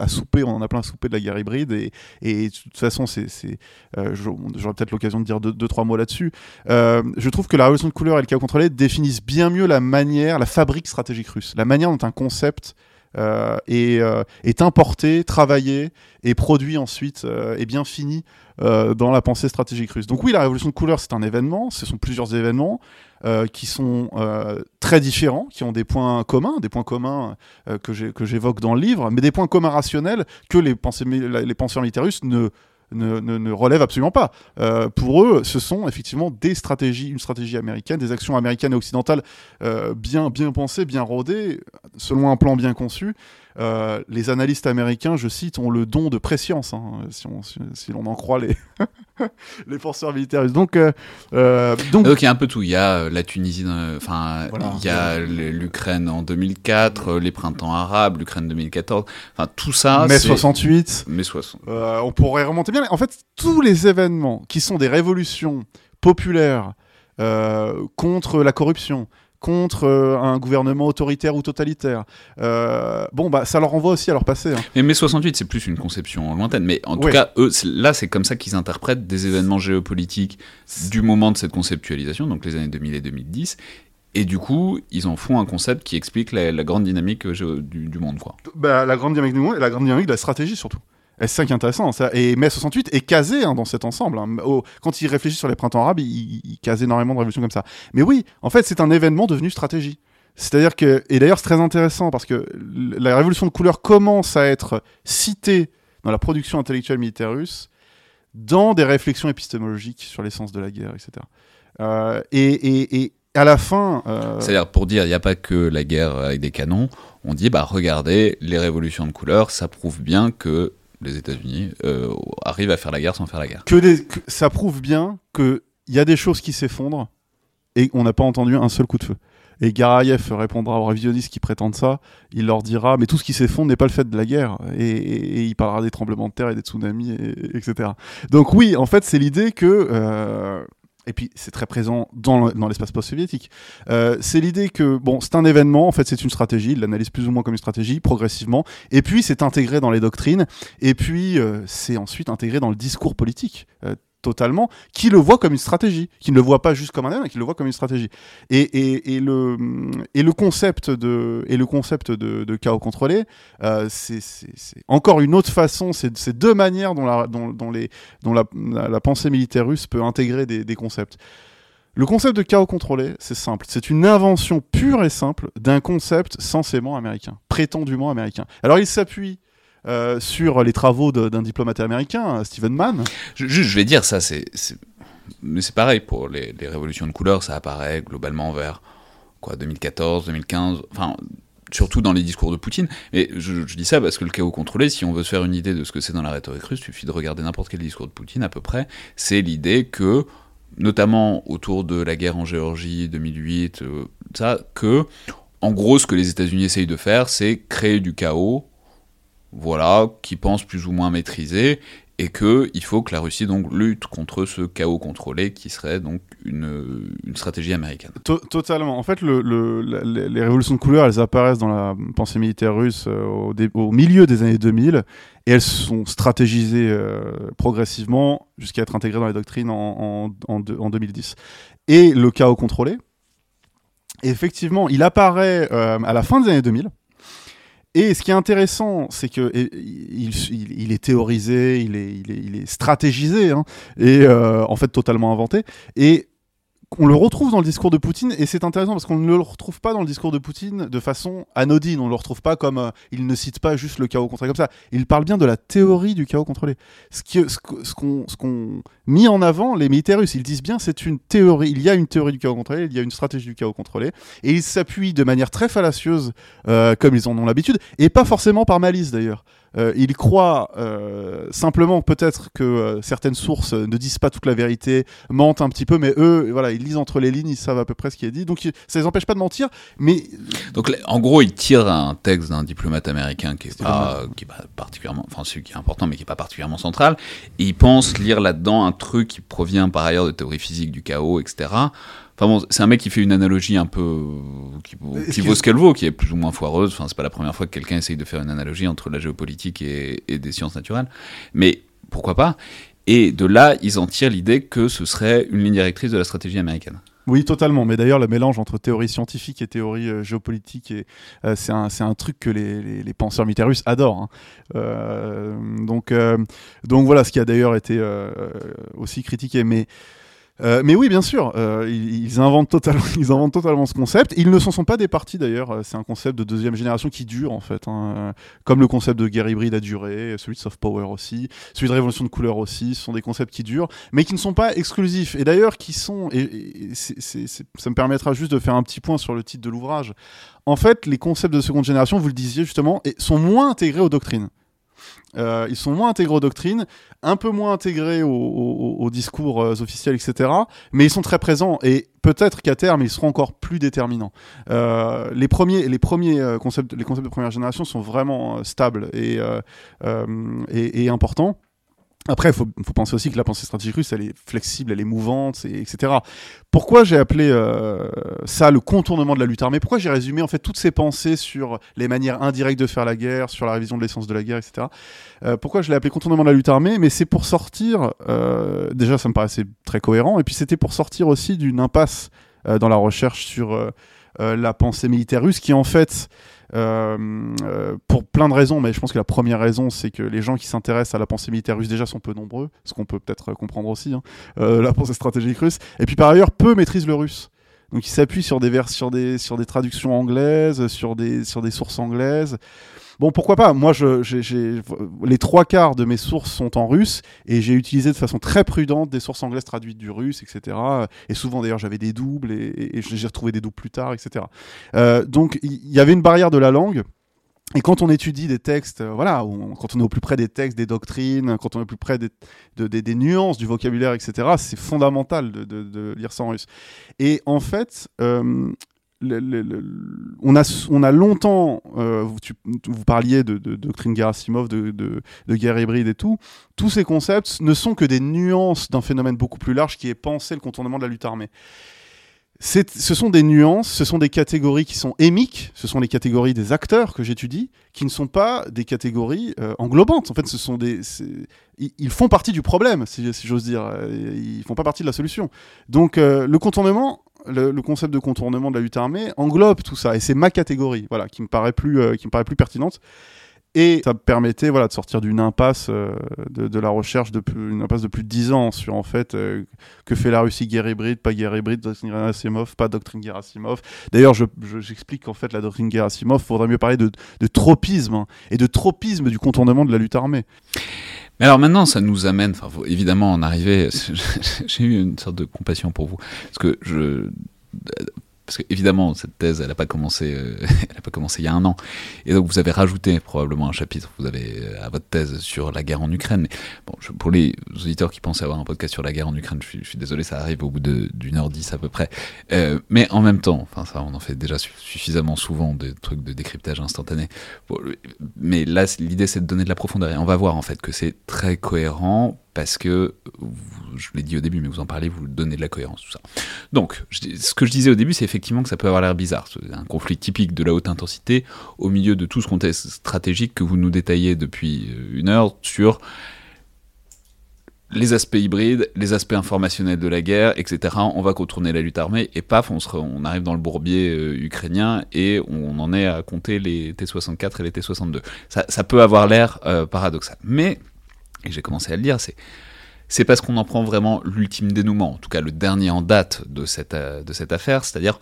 à souper, on en a plein à souper de la guerre hybride, et, de toute façon, euh, j'aurai peut-être l'occasion de dire deux, trois mots là-dessus. Euh, je trouve que la révolution de couleur et le chaos contrôlé définissent bien mieux la manière, la fabrique stratégique russe, la manière dont un concept euh, et, euh, est importé, travaillé et produit ensuite euh, et bien fini dans la pensée stratégique russe. Donc oui, la révolution de couleur, c'est un événement, ce sont plusieurs événements qui sont très différents, qui ont des points communs, des points communs que j'évoque dans le livre, mais des points communs rationnels que les, pensées, les penseurs militaires russes ne ne, relève absolument pas. Euh, pour eux, ce sont effectivement des stratégies, une stratégie américaine, des actions américaines et occidentales euh, bien, bien pensées, bien rodées, selon un plan bien conçu, euh, les analystes américains, je cite, ont le don de préscience, hein, si, si, l'on en croit les, les forceurs militaires. Donc, euh, euh, donc... donc il y a un peu tout. Il y a la Tunisie, enfin, il y a l'Ukraine en 2004, les printemps arabes, l'Ukraine 2014. Enfin, tout ça. Mai 68. Mai 60. on pourrait remonter bien. En fait, tous les événements qui sont des révolutions populaires contre la corruption, contre euh, un gouvernement autoritaire ou totalitaire. Euh, bon, bah, ça leur renvoie aussi à leur passé. Hein. Mais mai 68, c'est plus une conception lointaine. Mais en tout cas, eux, là, c'est comme ça qu'ils interprètent des événements géopolitiques du moment de cette conceptualisation, donc les années 2000 et 2010. Et du coup, ils en font un concept qui explique la, grande dynamique euh, du, du, monde. Quoi. Bah, la grande dynamique du monde et la grande dynamique de la stratégie surtout. C'est ça qui est intéressant. Et mai 68 est casé hein, dans cet ensemble. Hein. quand il réfléchit sur les printemps arabes, il, il, énormément de révolutions comme ça. Mais oui, en fait, c'est un événement devenu stratégie. C'est-à-dire que, et d'ailleurs, c'est très intéressant parce que la révolution de couleur commence à être citée dans la production intellectuelle militaire russe, dans des réflexions épistémologiques sur l'essence de la guerre, etc. Euh, et, à la fin. Euh... C'est-à-dire, pour dire, il n'y a pas que la guerre avec des canons, on dit, bah regardez, les révolutions de couleur, ça prouve bien que les États-Unis, euh, arrivent à faire la guerre sans faire la guerre. Ça prouve bien qu'il y a des choses qui s'effondrent et on n'a pas entendu un seul coup de feu. Et Garayev répondra aux révisionnistes qui prétendent ça. Il leur dira Mais tout ce qui s'effondre n'est pas le fait de la guerre. Et, il parlera des tremblements de terre et des tsunamis, etc. Donc, oui, en fait, c'est l'idée que. Euh, et puis c'est très présent dans, l'espace post-soviétique. Euh, c'est l'idée que, bon, c'est un événement, en fait c'est une stratégie, il l'analyse plus ou moins comme une stratégie, progressivement, et puis c'est intégré dans les doctrines, et puis euh, c'est ensuite intégré dans le discours politique. Euh, totalement, qui le voit comme une stratégie, qui ne le voit pas juste comme un événement, qui le voit comme une stratégie. Et, le, concept de, chaos contrôlé, euh, c'est encore une autre façon, c'est deux manières dont, la, pensée militaire russe peut intégrer des, des concepts. Le concept de chaos contrôlé, c'est simple. C'est une invention pure et simple d'un concept censément américain, prétendument américain. Alors il s'appuie euh, sur les travaux d'un diplomate américain, Stephen Mann. Je, je vais dire ça, c'est mais c'est pareil pour les, révolutions de couleur, ça apparaît globalement vers quoi 2014, 2015, enfin surtout dans les discours de Poutine. Mais je, dis ça parce que le chaos contrôlé, si on veut se faire une idée de ce que c'est dans la rhétorique russe, il suffit de regarder n'importe quel discours de Poutine à peu près. C'est l'idée que, notamment autour de la guerre en Géorgie 2008, euh, ça, que en gros ce que les États-Unis essayent de faire, c'est créer du chaos voilà, qui pense plus ou moins maîtriser, et qu'il faut que la Russie donc lutte contre ce chaos contrôlé qui serait donc une, une stratégie américaine. totalement. En fait, le, le, les révolutions de couleur, elles apparaissent dans la pensée militaire russe euh, au, milieu des années 2000 et elles sont stratégisées euh, progressivement jusqu'à être intégrées dans les doctrines en 2010. Et le chaos contrôlé, effectivement, il apparaît euh, à la fin des années 2000 et ce qui est intéressant, c'est que il, est théorisé, il est, est stratégisé, hein, et euh, en fait totalement inventé. Et on le retrouve dans le discours de Poutine et c'est intéressant parce qu'on ne le retrouve pas dans le discours de Poutine de façon anodine. On le retrouve pas comme euh, il ne cite pas juste le chaos contrôlé comme ça. Il parle bien de la théorie du chaos contrôlé. Ce qu'on ce mis en avant les militaires russes, ils disent bien c'est une théorie. Il y a une théorie du chaos contrôlé, il y a une stratégie du chaos contrôlé et ils s'appuient de manière très fallacieuse euh, comme ils en ont l'habitude et pas forcément par malice d'ailleurs. Euh, ils croient euh, simplement peut-être que euh, certaines sources ne disent pas toute la vérité, mentent un petit peu, mais eux, voilà, ils lisent entre les lignes, ils savent à peu près ce qui est dit. Donc ça les empêche pas de mentir, mais donc en gros, ils tirent un texte d'un diplomate américain qui est pas, qui est pas particulièrement, enfin celui qui est important, mais qui est pas particulièrement central, et ils pensent lire là-dedans un truc qui provient par ailleurs de théorie physique du chaos, etc. Enfin bon, c'est un mec qui fait une analogie un peu qui, vaut ce qu'elle vaut, qui est plus ou moins foireuse. Enfin, c'est pas la première fois que quelqu'un essaye de faire une analogie entre la géopolitique et, des sciences naturelles. Mais pourquoi pas? Et de là, ils en tirent l'idée que ce serait une ligne directrice de la stratégie américaine. Oui, totalement. Mais d'ailleurs, le mélange entre théorie scientifique et théorie euh, géopolitique, euh, c'est un, un, truc que les, les, penseurs militaires russes adorent. Hein. Euh, donc, donc voilà, ce qui a d'ailleurs été aussi critiqué. Mais euh, mais oui, bien sûr, euh, ils, inventent totalement, ils inventent totalement ce concept. Ils ne s'en sont pas départis d'ailleurs. Euh, c'est un concept de deuxième génération qui dure en fait, hein. comme le concept de guerre hybride a duré, celui de soft power aussi, celui de révolution de couleur aussi. Ce sont des concepts qui durent, mais qui ne sont pas exclusifs. Et d'ailleurs, qui sont, et, ça me permettra juste de faire un petit point sur le titre de l'ouvrage. En fait, les concepts de seconde génération, vous le disiez justement, sont moins intégrés aux doctrines. Euh, ils sont moins intégrés aux doctrines, un peu moins intégrés aux, discours euh, officiels, etc. Mais ils sont très présents et peut-être qu'à terme ils seront encore plus déterminants. Euh, les premiers, les premiers concepts, les concepts de première génération sont vraiment stables et, et importants. Après, il faut, penser aussi que la pensée stratégique russe, elle est flexible, elle est mouvante, etc. Pourquoi j'ai appelé euh, ça le contournement de la lutte armée? Pourquoi j'ai résumé en fait toutes ces pensées sur les manières indirectes de faire la guerre, sur la révision de l'essence de la guerre, etc. Euh, pourquoi je l'ai appelé contournement de la lutte armée? Mais c'est pour sortir. Euh, déjà, ça me paraissait très cohérent, et puis c'était pour sortir aussi d'une impasse dans la recherche sur la pensée militaire russe, qui en fait euh, euh, pour plein de raisons, mais je pense que la première raison, c'est que les gens qui s'intéressent à la pensée militaire russe déjà sont peu nombreux, ce qu'on peut peut-être comprendre aussi, hein, euh, la pensée stratégique russe. Et puis par ailleurs, peu maîtrisent le russe. Donc ils s'appuient sur des, vers, sur des, sur des traductions anglaises, sur des, sur des sources anglaises. Bon, pourquoi pas? Moi, les trois quarts de mes sources sont en russe et j'ai utilisé de façon très prudente des sources anglaises traduites du russe, etc. Et souvent, d'ailleurs, j'avais des doubles et, j'ai retrouvé des doubles plus tard, etc. Euh, donc, il y, avait une barrière de la langue. Et quand on étudie des textes, euh, voilà, quand on est au plus près des textes, des doctrines, quand on est au plus près des, des, nuances du vocabulaire, etc., c'est fondamental de, lire ça en russe. Et en fait, euh, on, a, on a longtemps, euh, vous parliez de, doctrine Gerasimov, de, de, guerre hybride et tout, tous ces concepts ne sont que des nuances d'un phénomène beaucoup plus large qui est pensé le contournement de la lutte armée. Ce sont des nuances, ce sont des catégories qui sont émiques, ce sont les catégories des acteurs que j'étudie, qui ne sont pas des catégories euh, englobantes. En fait, ce sont des, ils, font partie du problème, si, j'ose dire. Ils font pas partie de la solution. Donc, euh, le contournement, le, concept de contournement de la lutte armée englobe tout ça. Et c'est ma catégorie voilà qui me paraît plus euh, qui me paraît plus pertinente. Et ça me permettait voilà de sortir d'une impasse euh, de, la recherche de plus, une impasse de plus de 10 ans sur en fait euh, que fait la Russie guerre hybride pas guerre hybride doctrine Gerasimov pas doctrine Gerasimov. D'ailleurs j'explique qu'en fait la doctrine Gerasimov faudrait mieux parler de, tropisme hein, et de tropisme du contournement de la lutte armée mais alors maintenant, ça nous amène, enfin, évidemment, en arrivée, j'ai eu une sorte de compassion pour vous, parce que je, parce qu'évidemment, cette thèse, elle n'a pas commencé, euh, elle a pas commencé il y a un an. Et donc, vous avez rajouté probablement un chapitre, vous avez euh, à votre thèse sur la guerre en Ukraine. Bon, pour les auditeurs qui pensent avoir un podcast sur la guerre en Ukraine, je suis, désolé, ça arrive au bout d'une heure dix à peu près. Euh, mais en même temps, enfin ça, on en fait déjà suffisamment souvent des trucs de décryptage instantané. mais là, l'idée, c'est de donner de la profondeur. Et on va voir en fait que c'est très cohérent parce que, je l'ai dit au début, mais vous en parlez, vous donnez de la cohérence, tout ça. Donc, ce que je disais au début, c'est effectivement que ça peut avoir l'air bizarre. C'est un conflit typique de la haute intensité au milieu de tout ce contexte stratégique que vous nous détaillez depuis euh, une heure sur les aspects hybrides, les aspects informationnels de la guerre, etc. On va contourner la lutte armée et paf, on, arrive dans le bourbier euh, ukrainien et on en est à compter les T-64 et les T-62. Ça, peut avoir l'air euh, paradoxal. Mais et j'ai commencé à le dire, c'est c'est parce qu'on en prend vraiment l'ultime dénouement, en tout cas le dernier en date de cette, euh, de cette affaire, c'est-à-dire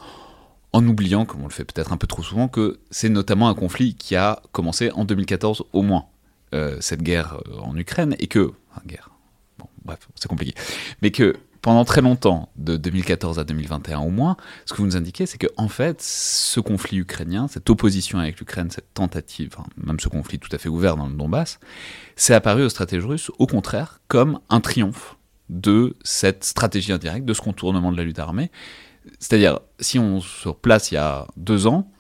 en oubliant, comme on le fait peut-être un peu trop souvent, que c'est notamment un conflit qui a commencé en 2014 au moins, euh, cette guerre euh, en Ukraine, et que... Enfin, guerre, bon, bref, c'est compliqué, mais que pendant très longtemps, de 2014 à 2021 au moins, ce que vous nous indiquez, c'est que en fait, ce conflit ukrainien, cette opposition avec l'Ukraine, cette tentative, même ce conflit tout à fait ouvert dans le Donbass, c'est apparu aux stratèges russes, au contraire, comme un triomphe de cette stratégie indirecte, de ce contournement de la lutte armée. C'est-à-dire, si on se replace il y a deux ans,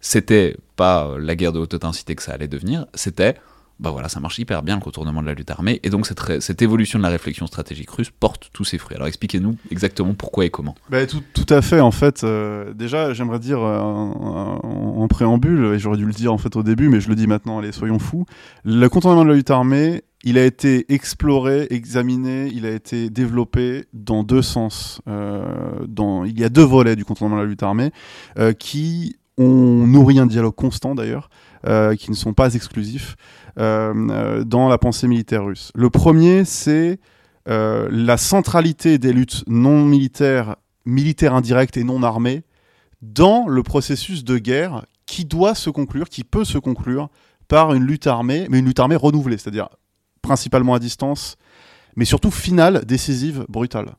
c'était pas la guerre de haute intensité que ça allait devenir, c'était bah voilà, ça marche hyper bien le contournement de la lutte armée, et donc cette, évolution de la réflexion stratégique russe porte tous ses fruits. Alors expliquez-nous exactement pourquoi et comment. Bah, tout, tout, à fait, en fait. Euh, déjà, j'aimerais dire euh, en, préambule, et j'aurais dû le dire en fait au début, mais je le dis maintenant, allez, soyons fous. Le contournement de la lutte armée, il a été exploré, examiné, il a été développé dans deux sens. Euh, dans, il y a deux volets du contournement de la lutte armée qui ont nourri un dialogue constant d'ailleurs, qui ne sont pas exclusifs. Euh, euh, dans la pensée militaire russe. Le premier, c'est euh, la centralité des luttes non militaires, militaires indirectes et non armées dans le processus de guerre qui doit se conclure, qui peut se conclure par une lutte armée, mais une lutte armée renouvelée, c'est-à-dire principalement à distance, mais surtout finale, décisive, brutale.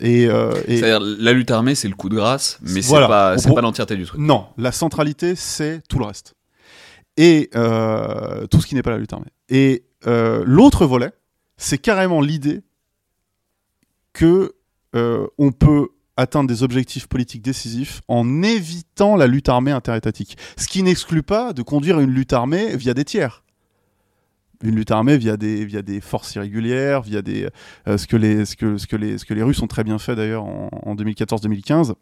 Et, C'est-à-dire la lutte armée, c'est le coup de grâce, mais c'est pas, pas l'entièreté du truc. Non, la centralité, c'est tout le reste et euh, tout ce qui n'est pas la lutte armée. Et euh, l'autre volet, c'est carrément l'idée que euh, on peut atteindre des objectifs politiques décisifs en évitant la lutte armée interétatique. Ce qui n'exclut pas de conduire une lutte armée via des tiers. Une lutte armée via des, via des forces irrégulières, via des, ce, que les, ce, que, ce, que les, ce que les Russes ont très bien fait d'ailleurs en, en 2014-2015.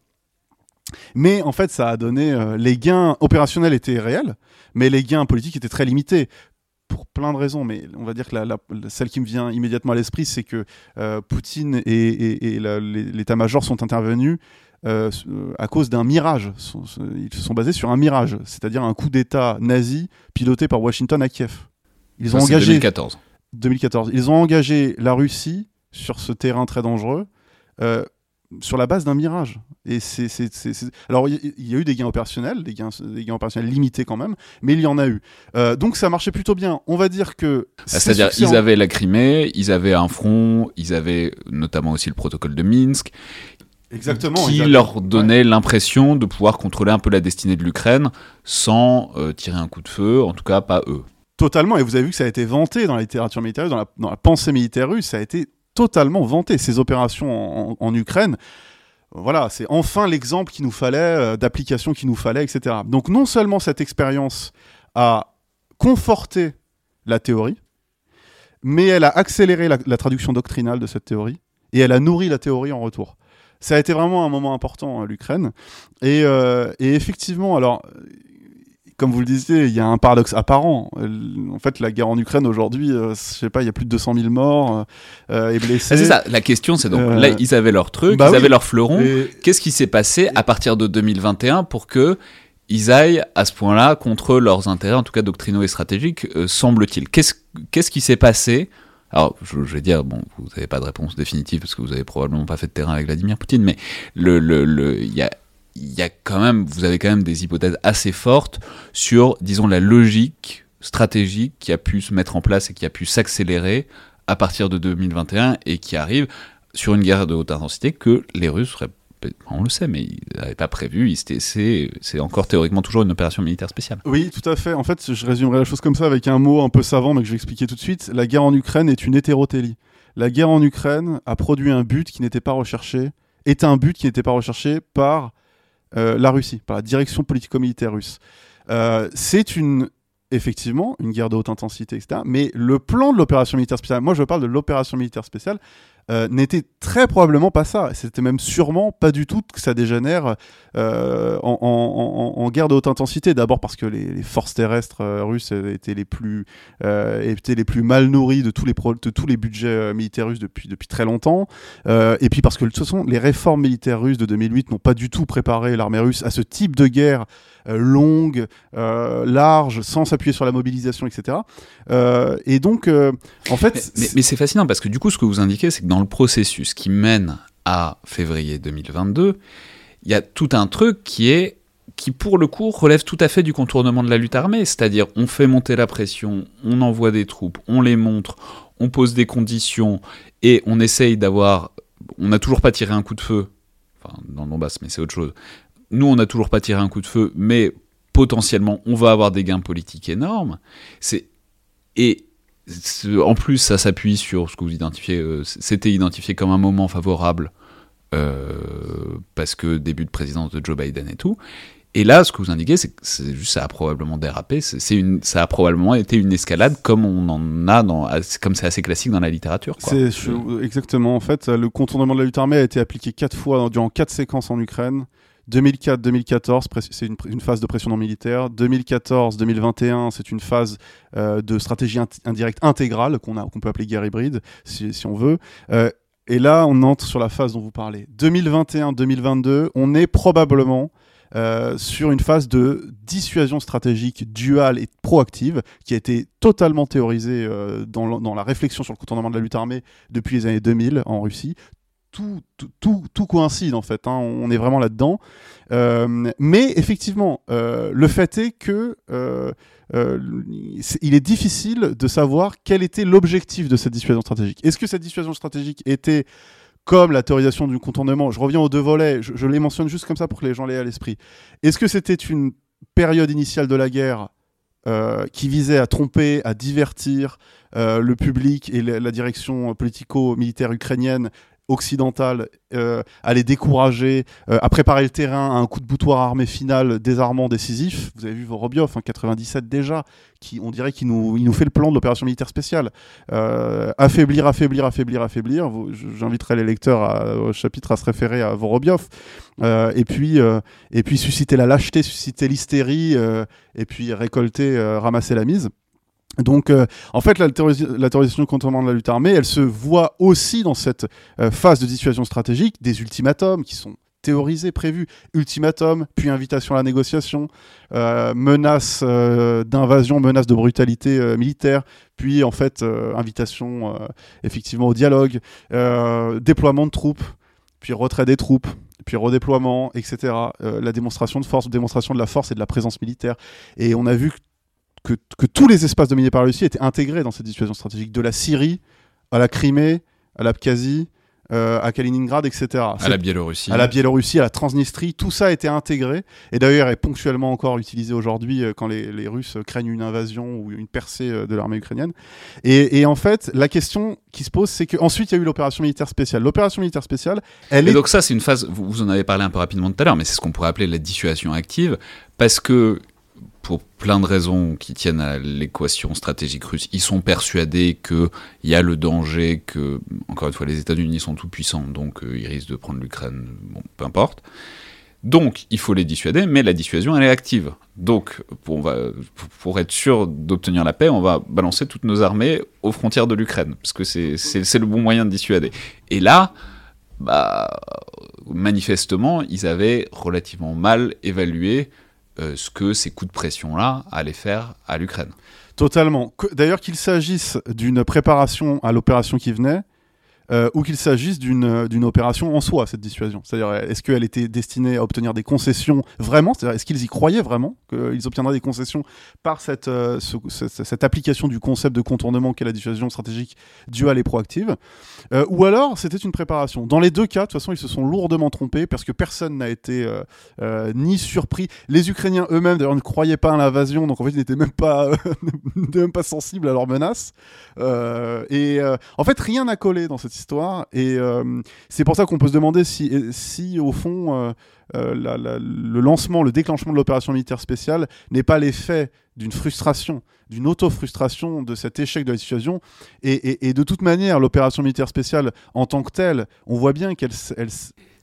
Mais en fait, ça a donné. Euh, les gains opérationnels étaient réels, mais les gains politiques étaient très limités pour plein de raisons, mais on va dire que la, celle qui me vient immédiatement à l'esprit, c'est que euh, Poutine et, l'état-major sont intervenus euh, à cause d'un mirage. Ils se sont basés sur un mirage, c'est-à-dire un coup d'État nazi piloté par Washington à Kiev. Ils ont engagé 2014. 2014. Ils ont engagé la Russie sur ce terrain très dangereux sur la base d'un mirage. Et c'est, Alors, il y, a eu des gains opérationnels, des gains, des gains opérationnels limités quand même, mais il y en a eu. Euh, donc, ça marchait plutôt bien. On va dire que. Ah, c'est-à-dire, ils avaient la Crimée, ils avaient un front, ils avaient notamment aussi le protocole de Minsk. Exactement. Qui leur donnait l'impression de pouvoir contrôler un peu la destinée de l'Ukraine sans euh, tirer un coup de feu, en tout cas pas eux. Totalement, et vous avez vu que ça a été vanté dans la littérature militaire, dans la, dans la pensée militaire russe, ça a été totalement vanté. Ces opérations en, Ukraine, voilà, c'est enfin l'exemple qu'il nous fallait, euh, d'application qu'il nous fallait, etc. Donc non seulement cette expérience a conforté la théorie, mais elle a accéléré la, traduction doctrinale de cette théorie, et elle a nourri la théorie en retour. Ça a été vraiment un moment important à l'Ukraine. Euh, et, effectivement, alors comme vous le disiez, il y a un paradoxe apparent. En fait, la guerre en Ukraine aujourd'hui, euh, je sais pas, il y a plus de 200 000 morts euh, et blessés. Ah, c'est ça. La question, c'est donc euh, là, ils avaient leur truc, bah ils avaient leur fleuron. Qu'est-ce qui s'est passé à partir de 2021 pour que ils aillent à ce point-là contre leurs intérêts, en tout cas doctrinaux et stratégiques, semble-t-il? Qu'est-ce qu'est-ce qui s'est passé? Alors, je, vais dire, bon, vous n'avez pas de réponse définitive parce que vous avez probablement pas fait de terrain avec Vladimir Poutine, mais le, le, le, y a il y a quand même, vous avez quand même des hypothèses assez fortes sur, disons, la logique stratégique qui a pu se mettre en place et qui a pu s'accélérer à partir de 2021 et qui arrive sur une guerre de haute intensité que les Russes on le sait, mais ils n'avaient pas prévu. C'est encore théoriquement toujours une opération militaire spéciale. Oui, tout à fait. En fait, je résumerai la chose comme ça avec un mot un peu savant, mais que je vais expliquer tout de suite. La guerre en Ukraine est une hétérotélie. La guerre en Ukraine a produit un but qui n'était pas recherché, est un but qui n'était pas recherché par la Russie, par la direction politico-militaire russe. Euh, c'est une effectivement une guerre de haute intensité, etc. Mais le plan de l'opération militaire spéciale, moi je parle de l'opération militaire spéciale, euh, n'était très probablement pas ça. C'était même sûrement pas du tout que ça dégénère euh, en, guerre de haute intensité. D'abord parce que les, forces terrestres euh, russes étaient les plus étaient les plus mal nourries de tous les de tous les budgets militaires russes depuis depuis très longtemps. et puis parce que de toute façon les réformes militaires russes de 2008 n'ont pas du tout préparé l'armée russe à ce type de guerre longue, large, sans s'appuyer sur la mobilisation, etc. et donc, en fait... Mais, c'est fascinant parce que du coup, ce que vous indiquez, c'est que dans le processus qui mène à février 2022, il y a tout un truc qui est qui pour le coup relève tout à fait du contournement de la lutte armée, c'est-à-dire on fait monter la pression, on envoie des troupes, on les montre, on pose des conditions et on essaye d'avoir. On n'a toujours pas tiré un coup de feu, enfin dans le Donbass, mais c'est autre chose. Nous, on n'a toujours pas tiré un coup de feu, mais potentiellement, on va avoir des gains politiques énormes. C'est et en plus, ça s'appuie sur ce que vous identifiez. Euh, c'était identifié comme un moment favorable euh, parce que début de présidence de Joe Biden et tout. Et là, ce que vous indiquez, c'est que juste, ça a probablement dérapé. C'est une, ça a probablement été une escalade comme on en a dans, comme c'est assez classique dans la littérature. Exactement. En fait, le contournement de la lutte armée a été appliqué quatre fois durant quatre séquences en Ukraine. 2004-2014, c'est une, phase de pression non militaire. 2014-2021, c'est une phase euh, de stratégie indirecte intégrale qu'on peut appeler guerre hybride, si, on veut. Euh, et là, on entre sur la phase dont vous parlez. 2021-2022, on est probablement euh, sur une phase de dissuasion stratégique duale et proactive qui a été totalement théorisée euh, dans, la réflexion sur le contournement de la lutte armée depuis les années 2000 en Russie. Tout, coïncide en fait, hein. on est vraiment là-dedans. Euh, mais effectivement, le fait est que il est difficile de savoir quel était l'objectif de cette dissuasion stratégique. Est-ce que cette dissuasion stratégique était comme la théorisation du contournement? Je reviens aux deux volets, je, les mentionne juste comme ça pour que les gens l'aient à l'esprit. Est-ce que c'était une période initiale de la guerre euh, qui visait à tromper, à divertir euh, le public et la direction politico-militaire ukrainienne occidentale euh, à les décourager, euh, à préparer le terrain à un coup de boutoir armé final désarmant décisif. Vous avez vu Vorobiov en 97 déjà, qui on dirait qu'il nous, il nous fait le plan de l'opération militaire spéciale. Euh, affaiblir, affaiblir, affaiblir, affaiblir. J'inviterai les lecteurs au chapitre à se référer à Vorobiov. et puis et puis susciter la lâcheté, susciter l'hystérie, et puis récolter, ramasser la mise. Donc, euh, en fait, la, théorisation du contournement de la lutte armée, elle se voit aussi dans cette euh, phase de dissuasion stratégique des ultimatums qui sont théorisés, prévus. Ultimatum, puis invitation à la négociation, euh, menace d'invasion, menace de brutalité militaire, puis en fait invitation effectivement au dialogue, déploiement de troupes, puis retrait des troupes, puis redéploiement, etc. la démonstration de force, démonstration de la force et de la présence militaire. Et on a vu que que, tous les espaces dominés par la Russie étaient intégrés dans cette dissuasion stratégique, de la Syrie à la Crimée, à l'Abkhazie, euh, à Kaliningrad, etc. À la Biélorussie. À la Biélorussie, à la Transnistrie, tout ça a été intégré et d'ailleurs est ponctuellement encore utilisé aujourd'hui euh, quand les, Russes craignent une invasion ou une percée euh, de l'armée ukrainienne. Et, en fait, la question qui se pose, c'est qu'ensuite il y a eu l'opération militaire spéciale. L'opération militaire spéciale, elle et est. donc ça, c'est une phase, vous, vous en avez parlé un peu rapidement tout à l'heure, mais c'est ce qu'on pourrait appeler la dissuasion active parce que pour plein de raisons qui tiennent à l'équation stratégique russe, ils sont persuadés qu'il y a le danger que, encore une fois, les États-Unis sont tout puissants, donc euh, ils risquent de prendre l'Ukraine, bon, peu importe. Donc, il faut les dissuader, mais la dissuasion, elle est active. Donc, pour, va, pour être sûr d'obtenir la paix, on va balancer toutes nos armées aux frontières de l'Ukraine, parce que c'est le bon moyen de dissuader. Et là, bah, manifestement, ils avaient relativement mal évalué ce que ces coups de pression-là allaient faire à l'Ukraine. Totalement. D'ailleurs, qu'il s'agisse d'une préparation à l'opération qui venait, euh, ou qu'il s'agisse euh, d'une opération en soi, cette dissuasion. C'est-à-dire, est-ce qu'elle était destinée à obtenir des concessions vraiment? C'est-à-dire, est-ce qu'ils y croyaient vraiment qu'ils obtiendraient des concessions par cette, euh, cette, application du concept de contournement qu'est la dissuasion stratégique duale et proactive Ou alors, c'était une préparation. Dans les deux cas, de toute façon, ils se sont lourdement trompés parce que personne n'a été ni surpris. Les Ukrainiens eux-mêmes, d'ailleurs, ne croyaient pas à l'invasion, donc en fait, ils n'étaient même pas, même pas sensibles à leurs menaces. et en fait, rien n'a collé dans cette Et euh, c'est pour ça qu'on peut se demander si, si au fond, euh, euh, le lancement, le déclenchement de l'opération militaire spéciale n'est pas l'effet d'une frustration, d'une auto-frustration de cet échec de la situation. Et, de toute manière, l'opération militaire spéciale en tant que telle, on voit bien qu'elle... Elle,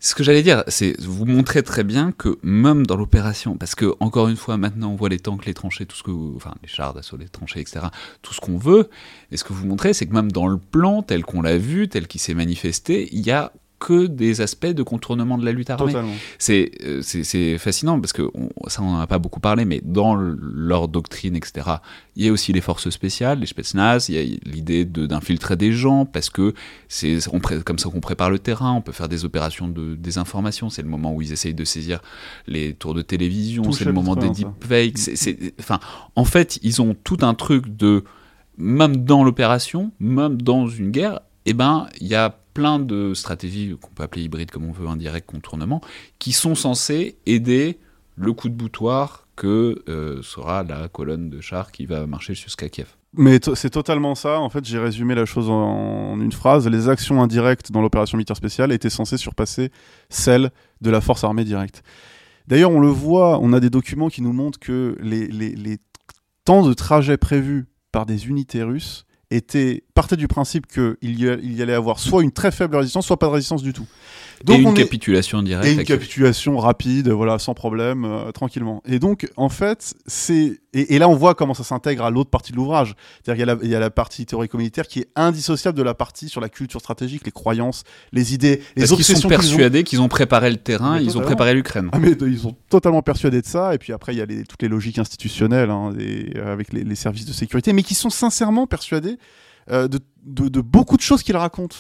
ce que j'allais dire, c'est vous montrer très bien que même dans l'opération, parce que encore une fois, maintenant on voit les tanks, les tranchées, tout ce que, enfin les chars d'assaut, les tranchées, etc., tout ce qu'on veut. Et ce que vous montrez, c'est que même dans le plan tel qu'on l'a vu, tel qu'il s'est manifesté, il y a que des aspects de contournement de la lutte armée. C'est euh, c'est- fascinant parce que on- ça, on n'en a pas beaucoup parlé, mais dans le- leur doctrine, etc., il y a aussi les forces spéciales, les Spetsnaz, il y a l'idée de- d'infiltrer des gens parce que c'est comme ça qu'on prépare le terrain, on peut faire des opérations de désinformation. C'est le moment où ils essayent de saisir les tours de télévision, c'est le moment des deepfakes. Enfin, en fait, ils ont tout un truc de même dans l'opération, même dans une guerre, eh ben, il y a plein de stratégies qu'on peut appeler hybrides comme on veut, indirect, contournement, qui sont censées aider le coup de boutoir que euh, sera la colonne de chars qui va marcher jusqu'à Kiev. Mais c'est totalement ça. En fait, j'ai résumé la chose en, une phrase. Les actions indirectes dans l'opération militaire spéciale étaient censées surpasser celles de la force armée directe. D'ailleurs, on le voit, on a des documents qui nous montrent que les- les temps de trajet prévus par des unités russes étaient, partaient du principe qu'il y, allait avoir soit une très faible résistance, soit pas de résistance du tout. et une on est- capitulation directe. et une capitulation rapide, voilà, sans problème, euh, tranquillement. Et donc, en fait, c'est et, et là on voit comment ça s'intègre à l'autre partie de l'ouvrage. C'est-à-dire qu'il y a la- il y, a la partie théorico-militaire qui est indissociable de la partie sur la culture stratégique, les croyances, les idées, les Parce qu'ils obsessions sont qu'ils ont. persuadés qu'ils ont préparé le terrain, ils ont préparé l'Ukraine. Ah mais ils sont totalement persuadés de ça. Et puis après, il y a les- toutes les logiques institutionnelles hein, avec les, les services de sécurité, mais qui sont sincèrement persuadés euh, de, beaucoup de choses qu'ils racontent.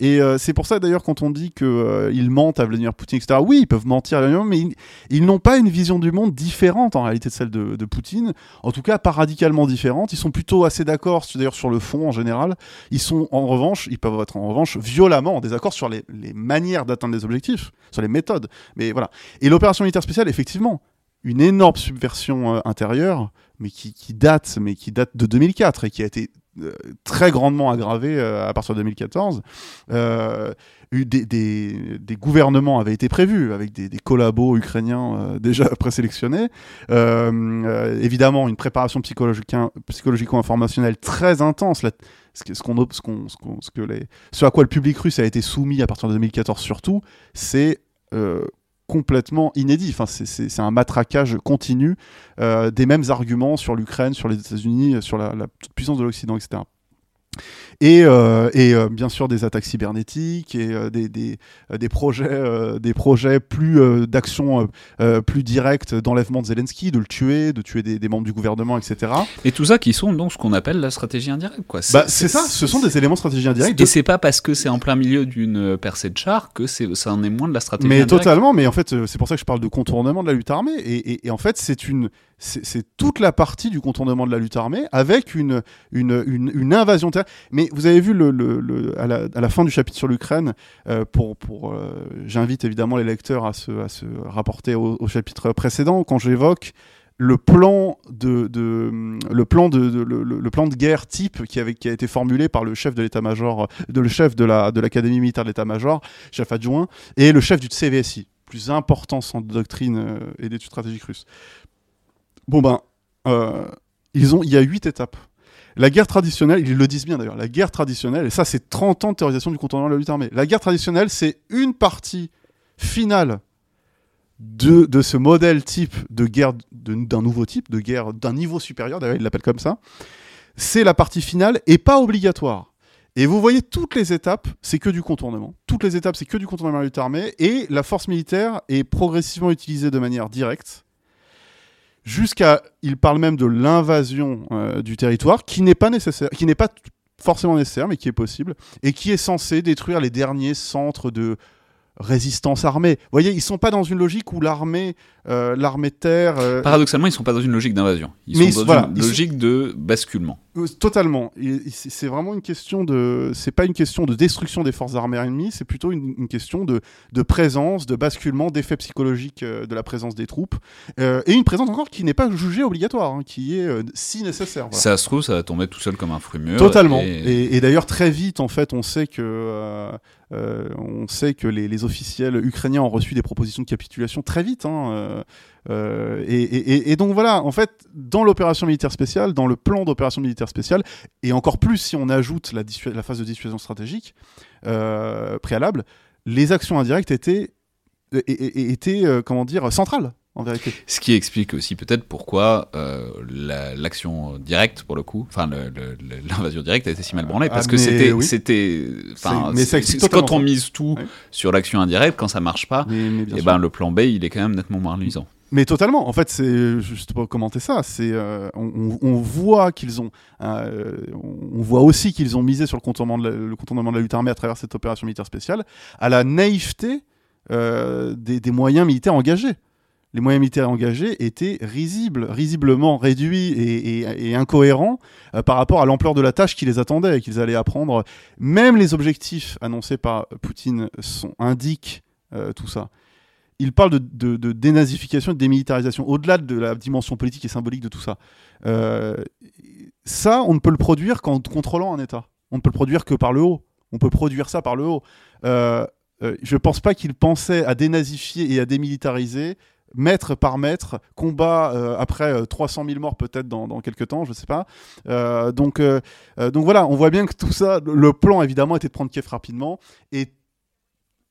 Et euh, c'est pour ça d'ailleurs quand on dit qu'ils mentent à Vladimir Poutine, etc. Oui, ils peuvent mentir à Vladimir, mais ils, n'ont pas une vision du monde différente en réalité de celle de, Poutine. En tout cas, pas radicalement différente. Ils sont plutôt assez d'accord, d'ailleurs sur le fond en général. Ils sont en revanche, ils peuvent être en revanche violemment en désaccord sur les, manières d'atteindre les objectifs, sur les méthodes. Mais voilà. Et l'opération militaire spéciale, effectivement, une énorme subversion euh, intérieure, mais qui, date, mais qui date de 2004 et qui a été euh, très grandement aggravée euh, à partir de 2014. Euh, eu des, gouvernements avaient été prévus avec des, collabos ukrainiens euh, déjà présélectionnés. Euh, euh, évidemment, une préparation psychologico-informationnelle très intense. Ce, à quoi le public russe a été soumis à partir de 2014 surtout, c'est euh, complètement inédit. C'est- un matraquage continu euh, des mêmes arguments sur l'Ukraine, sur les États-Unis, sur la, la puissance de l'Occident, etc. Et, euh, et euh, bien sûr des attaques cybernétiques et euh, des, des, des projets, des projets plus d'action plus directe d'enlèvement de Zelensky, de le tuer, de tuer des, des membres du gouvernement, etc. Et tout ça qui sont donc ce qu'on appelle la stratégie indirecte. quoi. Bah, c'est ça, ce sont des éléments stratégiques indirects. Et c'est pas parce que c'est en plein milieu d'une percée de chars que c'est, ça en est moins de la stratégie Mais indirecte. totalement, mais en fait, c'est pour ça que je parle de contournement de la lutte armée. Et, et- et en fait, c'est une, c'est toute la partie du contournement de la lutte armée avec une, une, invasion terrestre. Mais vous avez vu à, la, fin du chapitre sur l'Ukraine, euh, pour, pour, euh, j'invite évidemment les lecteurs à se, à se rapporter au, chapitre précédent quand j'évoque le plan de, de le plan de, le plan de guerre type qui avait qui a été formulé par le chef de l'état-major de le chef de la de l'académie militaire de l'état-major chef adjoint et le chef du CVSI plus important centre de doctrine euh, et d'études stratégiques russes bon ben euh, ils ont il y a huit étapes la guerre traditionnelle, ils le disent bien d'ailleurs, la guerre traditionnelle, et ça c'est 30 ans de théorisation du contournement de la lutte armée. La guerre traditionnelle, c'est une partie finale de, de ce modèle type de guerre d'un nouveau type, de guerre d'un niveau supérieur, d'ailleurs il l'appelle comme ça. C'est la partie finale et pas obligatoire. Et vous voyez, toutes les étapes, c'est que du contournement. Toutes les étapes, c'est que du contournement de la lutte armée. Et la force militaire est progressivement utilisée de manière directe. Jusqu'à, il parle même de l'invasion euh, du territoire, qui n'est pas nécessaire, qui n'est pas forcément nécessaire, mais qui est possible, et qui est censé détruire les derniers centres de résistance armée. Vous voyez, ils sont pas dans une logique où l'armée, euh, l'armée de terre, euh, Paradoxalement, ils sont pas dans une logique d'invasion. Ils Mais sont ils- dans voilà, une sont- logique de basculement. Euh, Totalement. C'est vraiment une question de. C'est pas une question de destruction des forces armées ennemies, c'est plutôt une, une question de, de présence, de basculement, d'effet psychologique euh, de la présence des troupes. Euh, et une présence encore qui n'est pas jugée obligatoire, hein, qui est euh, si nécessaire. voilà. Ça se trouve, ça va tomber tout seul comme un fruit mûr. Totalement. et- Et, et d'ailleurs, très vite, en fait, on sait que, euh, euh, on sait que les, les officiels ukrainiens ont reçu des propositions de capitulation très vite. hein, euh, et- et donc voilà, en fait, dans l'opération militaire spéciale, dans le plan d'opération militaire spéciale, et encore plus si on ajoute la, phase de dissuasion stratégique euh, préalable, les actions indirectes étaient, étaient euh, comment dire, centrales. en vérité. Ce qui explique aussi peut-être pourquoi euh, la- l'action directe, pour le coup, enfin l'invasion directe a été si mal branlée, parce Ah, que c'était, oui. c'était, quand on mise tout Ouais. sur l'action indirecte, quand ça marche pas, Mais, mais bien et sûr. ben le plan B, il est quand même nettement moins luisant. Mais totalement. En fait, c'est juste pour commenter ça. C'est euh, on, voit qu'ils ont, euh, on voit aussi qu'ils ont misé sur le contournement de la, lutte armée à travers cette opération militaire spéciale, à la naïveté euh, des, moyens militaires engagés. Les moyens militaires engagés étaient risibles, risiblement réduits et, incohérents euh, par rapport à l'ampleur de la tâche qui les attendait et qu'ils allaient apprendre. Même les objectifs annoncés par Poutine indiquent euh, tout ça il parle de, de, de dénazification de démilitarisation, au-delà de la dimension politique et symbolique de tout ça. Euh, ça, on ne peut le produire qu'en contrôlant un État. On ne peut le produire que par le haut. On peut produire ça par le haut. Euh, euh, je ne pense pas qu'il pensait à dénazifier et à démilitariser mètre par mètre, combat après euh, 300 000 morts peut-être dans, quelques temps, je ne sais pas. Donc, donc voilà, on voit bien que tout ça, le plan évidemment était de prendre Kiev rapidement, et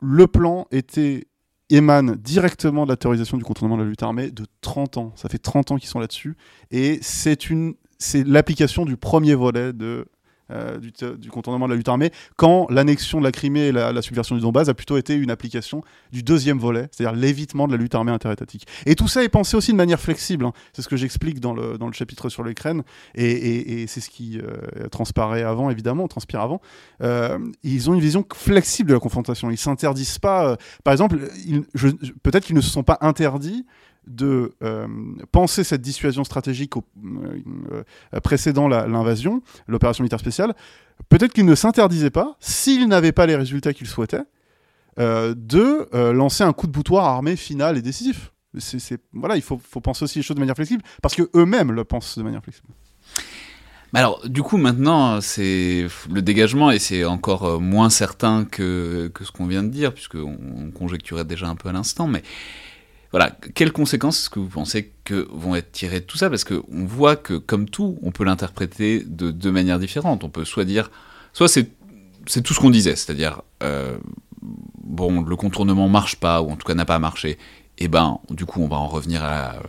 le plan était émane directement de la théorisation du contournement de la lutte armée de 30 ans. Ça fait 30 ans qu'ils sont là-dessus. Et c'est une, c'est l'application du premier volet de, euh, du, te- du contournement de la lutte armée, quand l'annexion de la Crimée et la, subversion du Donbass a plutôt été une application du deuxième volet, c'est-à-dire l'évitement de la lutte armée interétatique. Et tout ça est pensé aussi de manière flexible. hein. C'est ce que j'explique dans le, dans le chapitre sur l'Ukraine, et, c'est ce qui euh, transparaît avant, évidemment, transpire avant. Euh, ils ont une vision flexible de la confrontation. Ils s'interdisent pas. euh, par exemple, peut-être qu'ils ne se sont pas interdits de euh, penser cette dissuasion stratégique euh, euh, précédant l'invasion, l'opération militaire spéciale. Peut-être qu'ils ne s'interdisaient pas, s'ils n'avaient pas les résultats qu'ils souhaitaient, de lancer un coup de boutoir armé final et décisif. Voilà, il faut, penser aussi les choses de manière flexible, parce que eux-mêmes le pensent de manière flexible. Alors, du coup, maintenant, c'est le dégagement et c'est encore moins certain que, que ce qu'on vient de dire, puisqu'on on conjecturait déjà un peu à l'instant. Mais voilà, quelles conséquences est-ce que vous pensez que vont être tirées de tout ça? Parce qu'on voit que, comme tout, on peut l'interpréter de deux manières différentes. On peut soit dire, soit c'est tout ce qu'on disait, c'est-à-dire, euh, bon, le contournement marche pas, ou en tout cas n'a pas marché, et ben, du coup, on va en revenir à la, euh,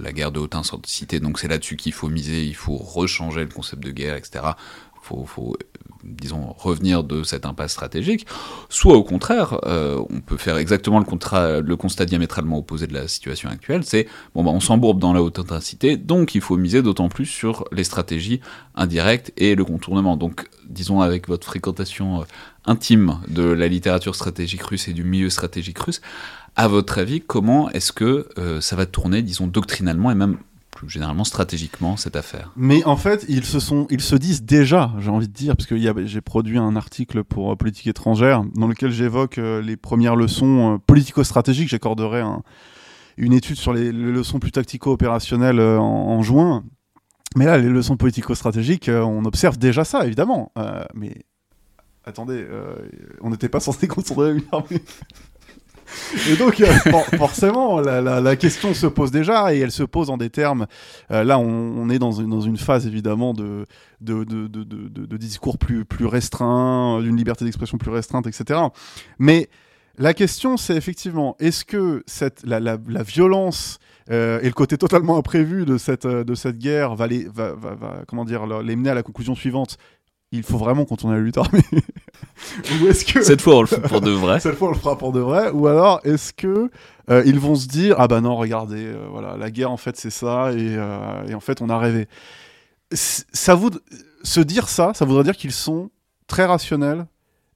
la guerre de haute intensité, donc c'est là-dessus qu'il faut miser, il faut rechanger le concept de guerre, etc. Faut, faut, disons, revenir de cette impasse stratégique. Soit au contraire, euh, on peut faire exactement le, le constat diamétralement opposé de la situation actuelle, c'est, bon, ben, on s'embourbe dans la haute intensité, donc il faut miser d'autant plus sur les stratégies indirectes et le contournement. Donc, disons, avec votre fréquentation euh, intime de la littérature stratégique russe et du milieu stratégique russe, à votre avis, comment est-ce que euh, ça va tourner, disons, doctrinalement et même généralement stratégiquement, cette affaire Mais en fait, ils se, sont, ils se disent déjà, j'ai envie de dire, parce que j'ai produit un article pour euh, Politique étrangère dans lequel j'évoque euh, les premières leçons euh, politico-stratégiques. J'accorderai un- une étude sur les, leçons plus tactico-opérationnelles en, juin. Mais là, les leçons politico-stratégiques, on observe déjà ça, évidemment. Mais attendez, on n'était pas censé contourner une armée. Et donc, euh, for- forcément, la, question se pose déjà, et elle se pose en des termes. euh, là, on, est dans une, phase évidemment de, de, de, de, discours plus, plus restreint, d'une liberté d'expression plus restreinte, etc. Mais la question, c'est effectivement, est-ce que cette, la, la, violence euh, et le côté totalement imprévu de cette, de cette guerre va les, va, va- comment dire, les mener à la conclusion suivante il faut vraiment contourner la lutte armée Ou est-ce que Cette fois, on le fait pour de vrai. cette fois on le fera pour de vrai Ou alors est-ce que euh, ils vont se dire ah bah non regardez euh, voilà la guerre en fait c'est ça et, euh, et en fait on a rêvé. C- Ça vous se dire ça, ça voudrait dire qu'ils sont très rationnels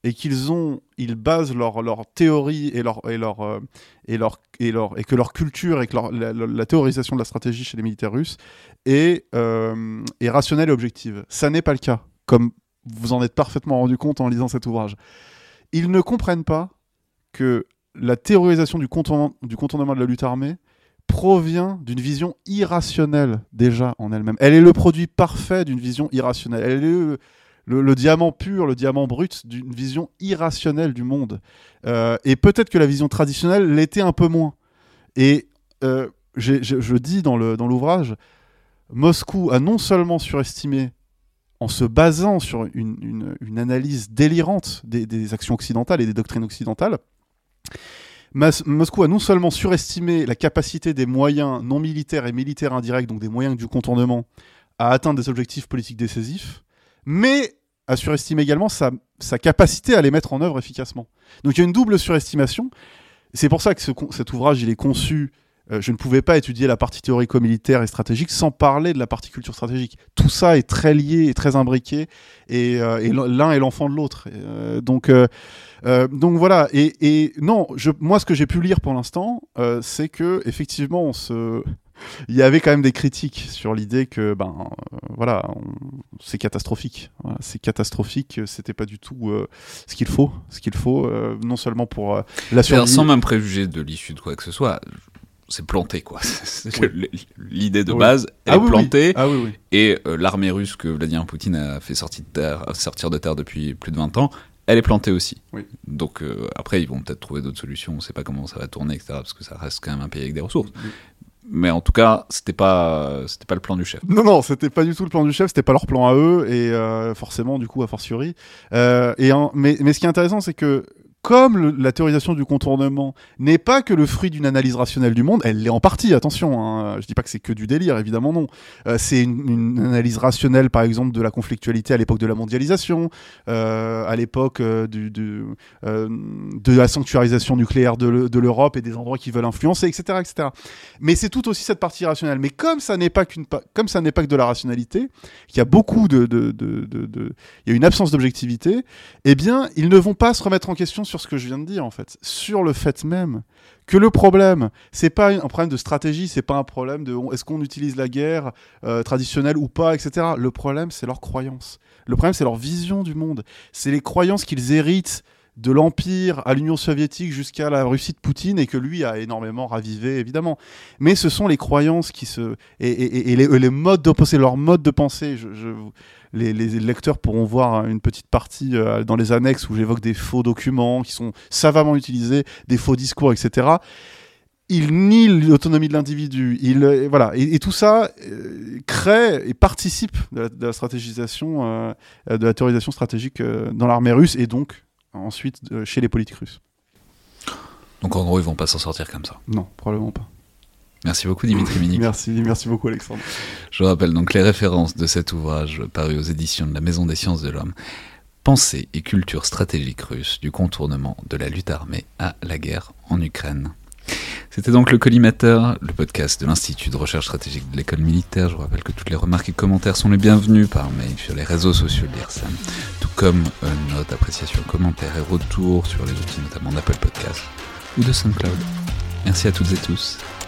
et qu'ils ont ils basent leur, leur théorie et leur et leur et leur et leur et que leur culture et que leur- la, la- la théorisation de la stratégie chez les militaires russes est est rationnelle et objective. Ça n'est pas le cas comme vous en êtes parfaitement rendu compte en lisant cet ouvrage. Ils ne comprennent pas que la théorisation du contournement, de la lutte armée provient d'une vision irrationnelle déjà en elle-même. Elle est le produit parfait d'une vision irrationnelle. Elle est le, diamant pur, le diamant brut d'une vision irrationnelle du monde. Euh, et peut-être que la vision traditionnelle l'était un peu moins. Et euh, je dis dans l'ouvrage, Moscou a non seulement surestimé en se basant sur une, analyse délirante des, des actions occidentales et des doctrines occidentales, Moscou a non seulement surestimé la capacité des moyens non militaires et militaires indirects, donc des moyens du contournement, à atteindre des objectifs politiques décisifs, mais a surestimé également sa, capacité à les mettre en œuvre efficacement. Donc il y a une double surestimation. C'est pour ça que cet ouvrage, il est conçu euh, je ne pouvais pas étudier la partie théorico-militaire et stratégique sans parler de la partie culture stratégique. Tout ça est très lié et très imbriqué, et, euh, l'un est l'enfant de l'autre. Euh, donc, voilà. Et, non, moi, ce que j'ai pu lire pour l'instant, c'est que effectivement, il y avait quand même des critiques sur l'idée que ben c'est catastrophique c'est catastrophique c'était pas du tout ce qu'il faut ce qu'il faut non seulement pour la survie sans même préjuger de l'issue de quoi que ce soit c'est planté quoi. L'idée de base, elle ah est plantée. Ah et euh, l'armée russe que Vladimir Poutine a fait sortir de, terre, sortir de terre depuis plus de 20 ans, elle est plantée aussi. Donc euh, après, ils vont peut-être trouver d'autres solutions. On ne sait pas comment ça va tourner, etc. Parce que ça reste quand même un pays avec des ressources. Mais en tout cas, c'était pas, c'était pas le plan du chef. Non, non, c'était pas du tout le plan du chef. C'était pas leur plan à eux, et euh, forcément, du coup, a fortiori. et mais, mais ce qui est intéressant, c'est que comme la théorisation du contournement n'est pas que le fruit d'une analyse rationnelle du monde, elle l'est en partie, attention, hein, je dis pas que c'est que du délire, évidemment non. Euh, c'est une, analyse rationnelle, par exemple, de la conflictualité à l'époque de la mondialisation, euh, à l'époque euh, de la sanctuarisation nucléaire de l'Europe et des endroits qui veulent influencer, etc. etc. Mais c'est tout aussi cette partie rationnelle. Mais comme ça n'est pas, qu'une, comme ça n'est pas que de la rationalité, qu'il y a beaucoup de... il y a une absence d'objectivité, eh bien, ils ne vont pas se remettre en question ce que je viens de dire en fait, sur le fait même que le problème, c'est pas un problème de stratégie, c'est pas un problème de est-ce qu'on utilise la guerre euh, traditionnelle ou pas, etc. Le problème, c'est leur croyance. Le problème, c'est leur vision du monde. C'est les croyances qu'ils héritent de l'Empire à l'Union soviétique jusqu'à la Russie de Poutine et que lui a énormément ravivé, évidemment. Mais ce sont les croyances qui se. et, les, modes d'opposer, leur mode de pensée. je, les, lecteurs pourront voir une petite partie euh, dans les annexes où j'évoque des faux documents qui sont savamment utilisés, des faux discours, etc. Il nie l'autonomie de l'individu. Il euh, voilà et, tout ça euh, crée et participe de la, stratégisation, de la théorisation stratégique dans l'armée russe et donc ensuite chez les politiques russes. Donc en gros, ils vont pas s'en sortir comme ça. Non, probablement pas. Merci beaucoup Dimitri Minik. merci, merci beaucoup Alexandre. Je rappelle donc les références de cet ouvrage paru aux éditions de la Maison des sciences de l'homme. Pensée et culture stratégique russe du contournement de la lutte armée à la guerre en Ukraine. C'était donc le collimateur, le podcast de l'Institut de recherche stratégique de l'école militaire. Je vous rappelle que toutes les remarques et commentaires sont les bienvenus par mail sur les réseaux sociaux de l'IRSAM, tout comme une note, appréciation, commentaires et retours sur les outils notamment d'Apple Podcast ou de SoundCloud. Merci à toutes et tous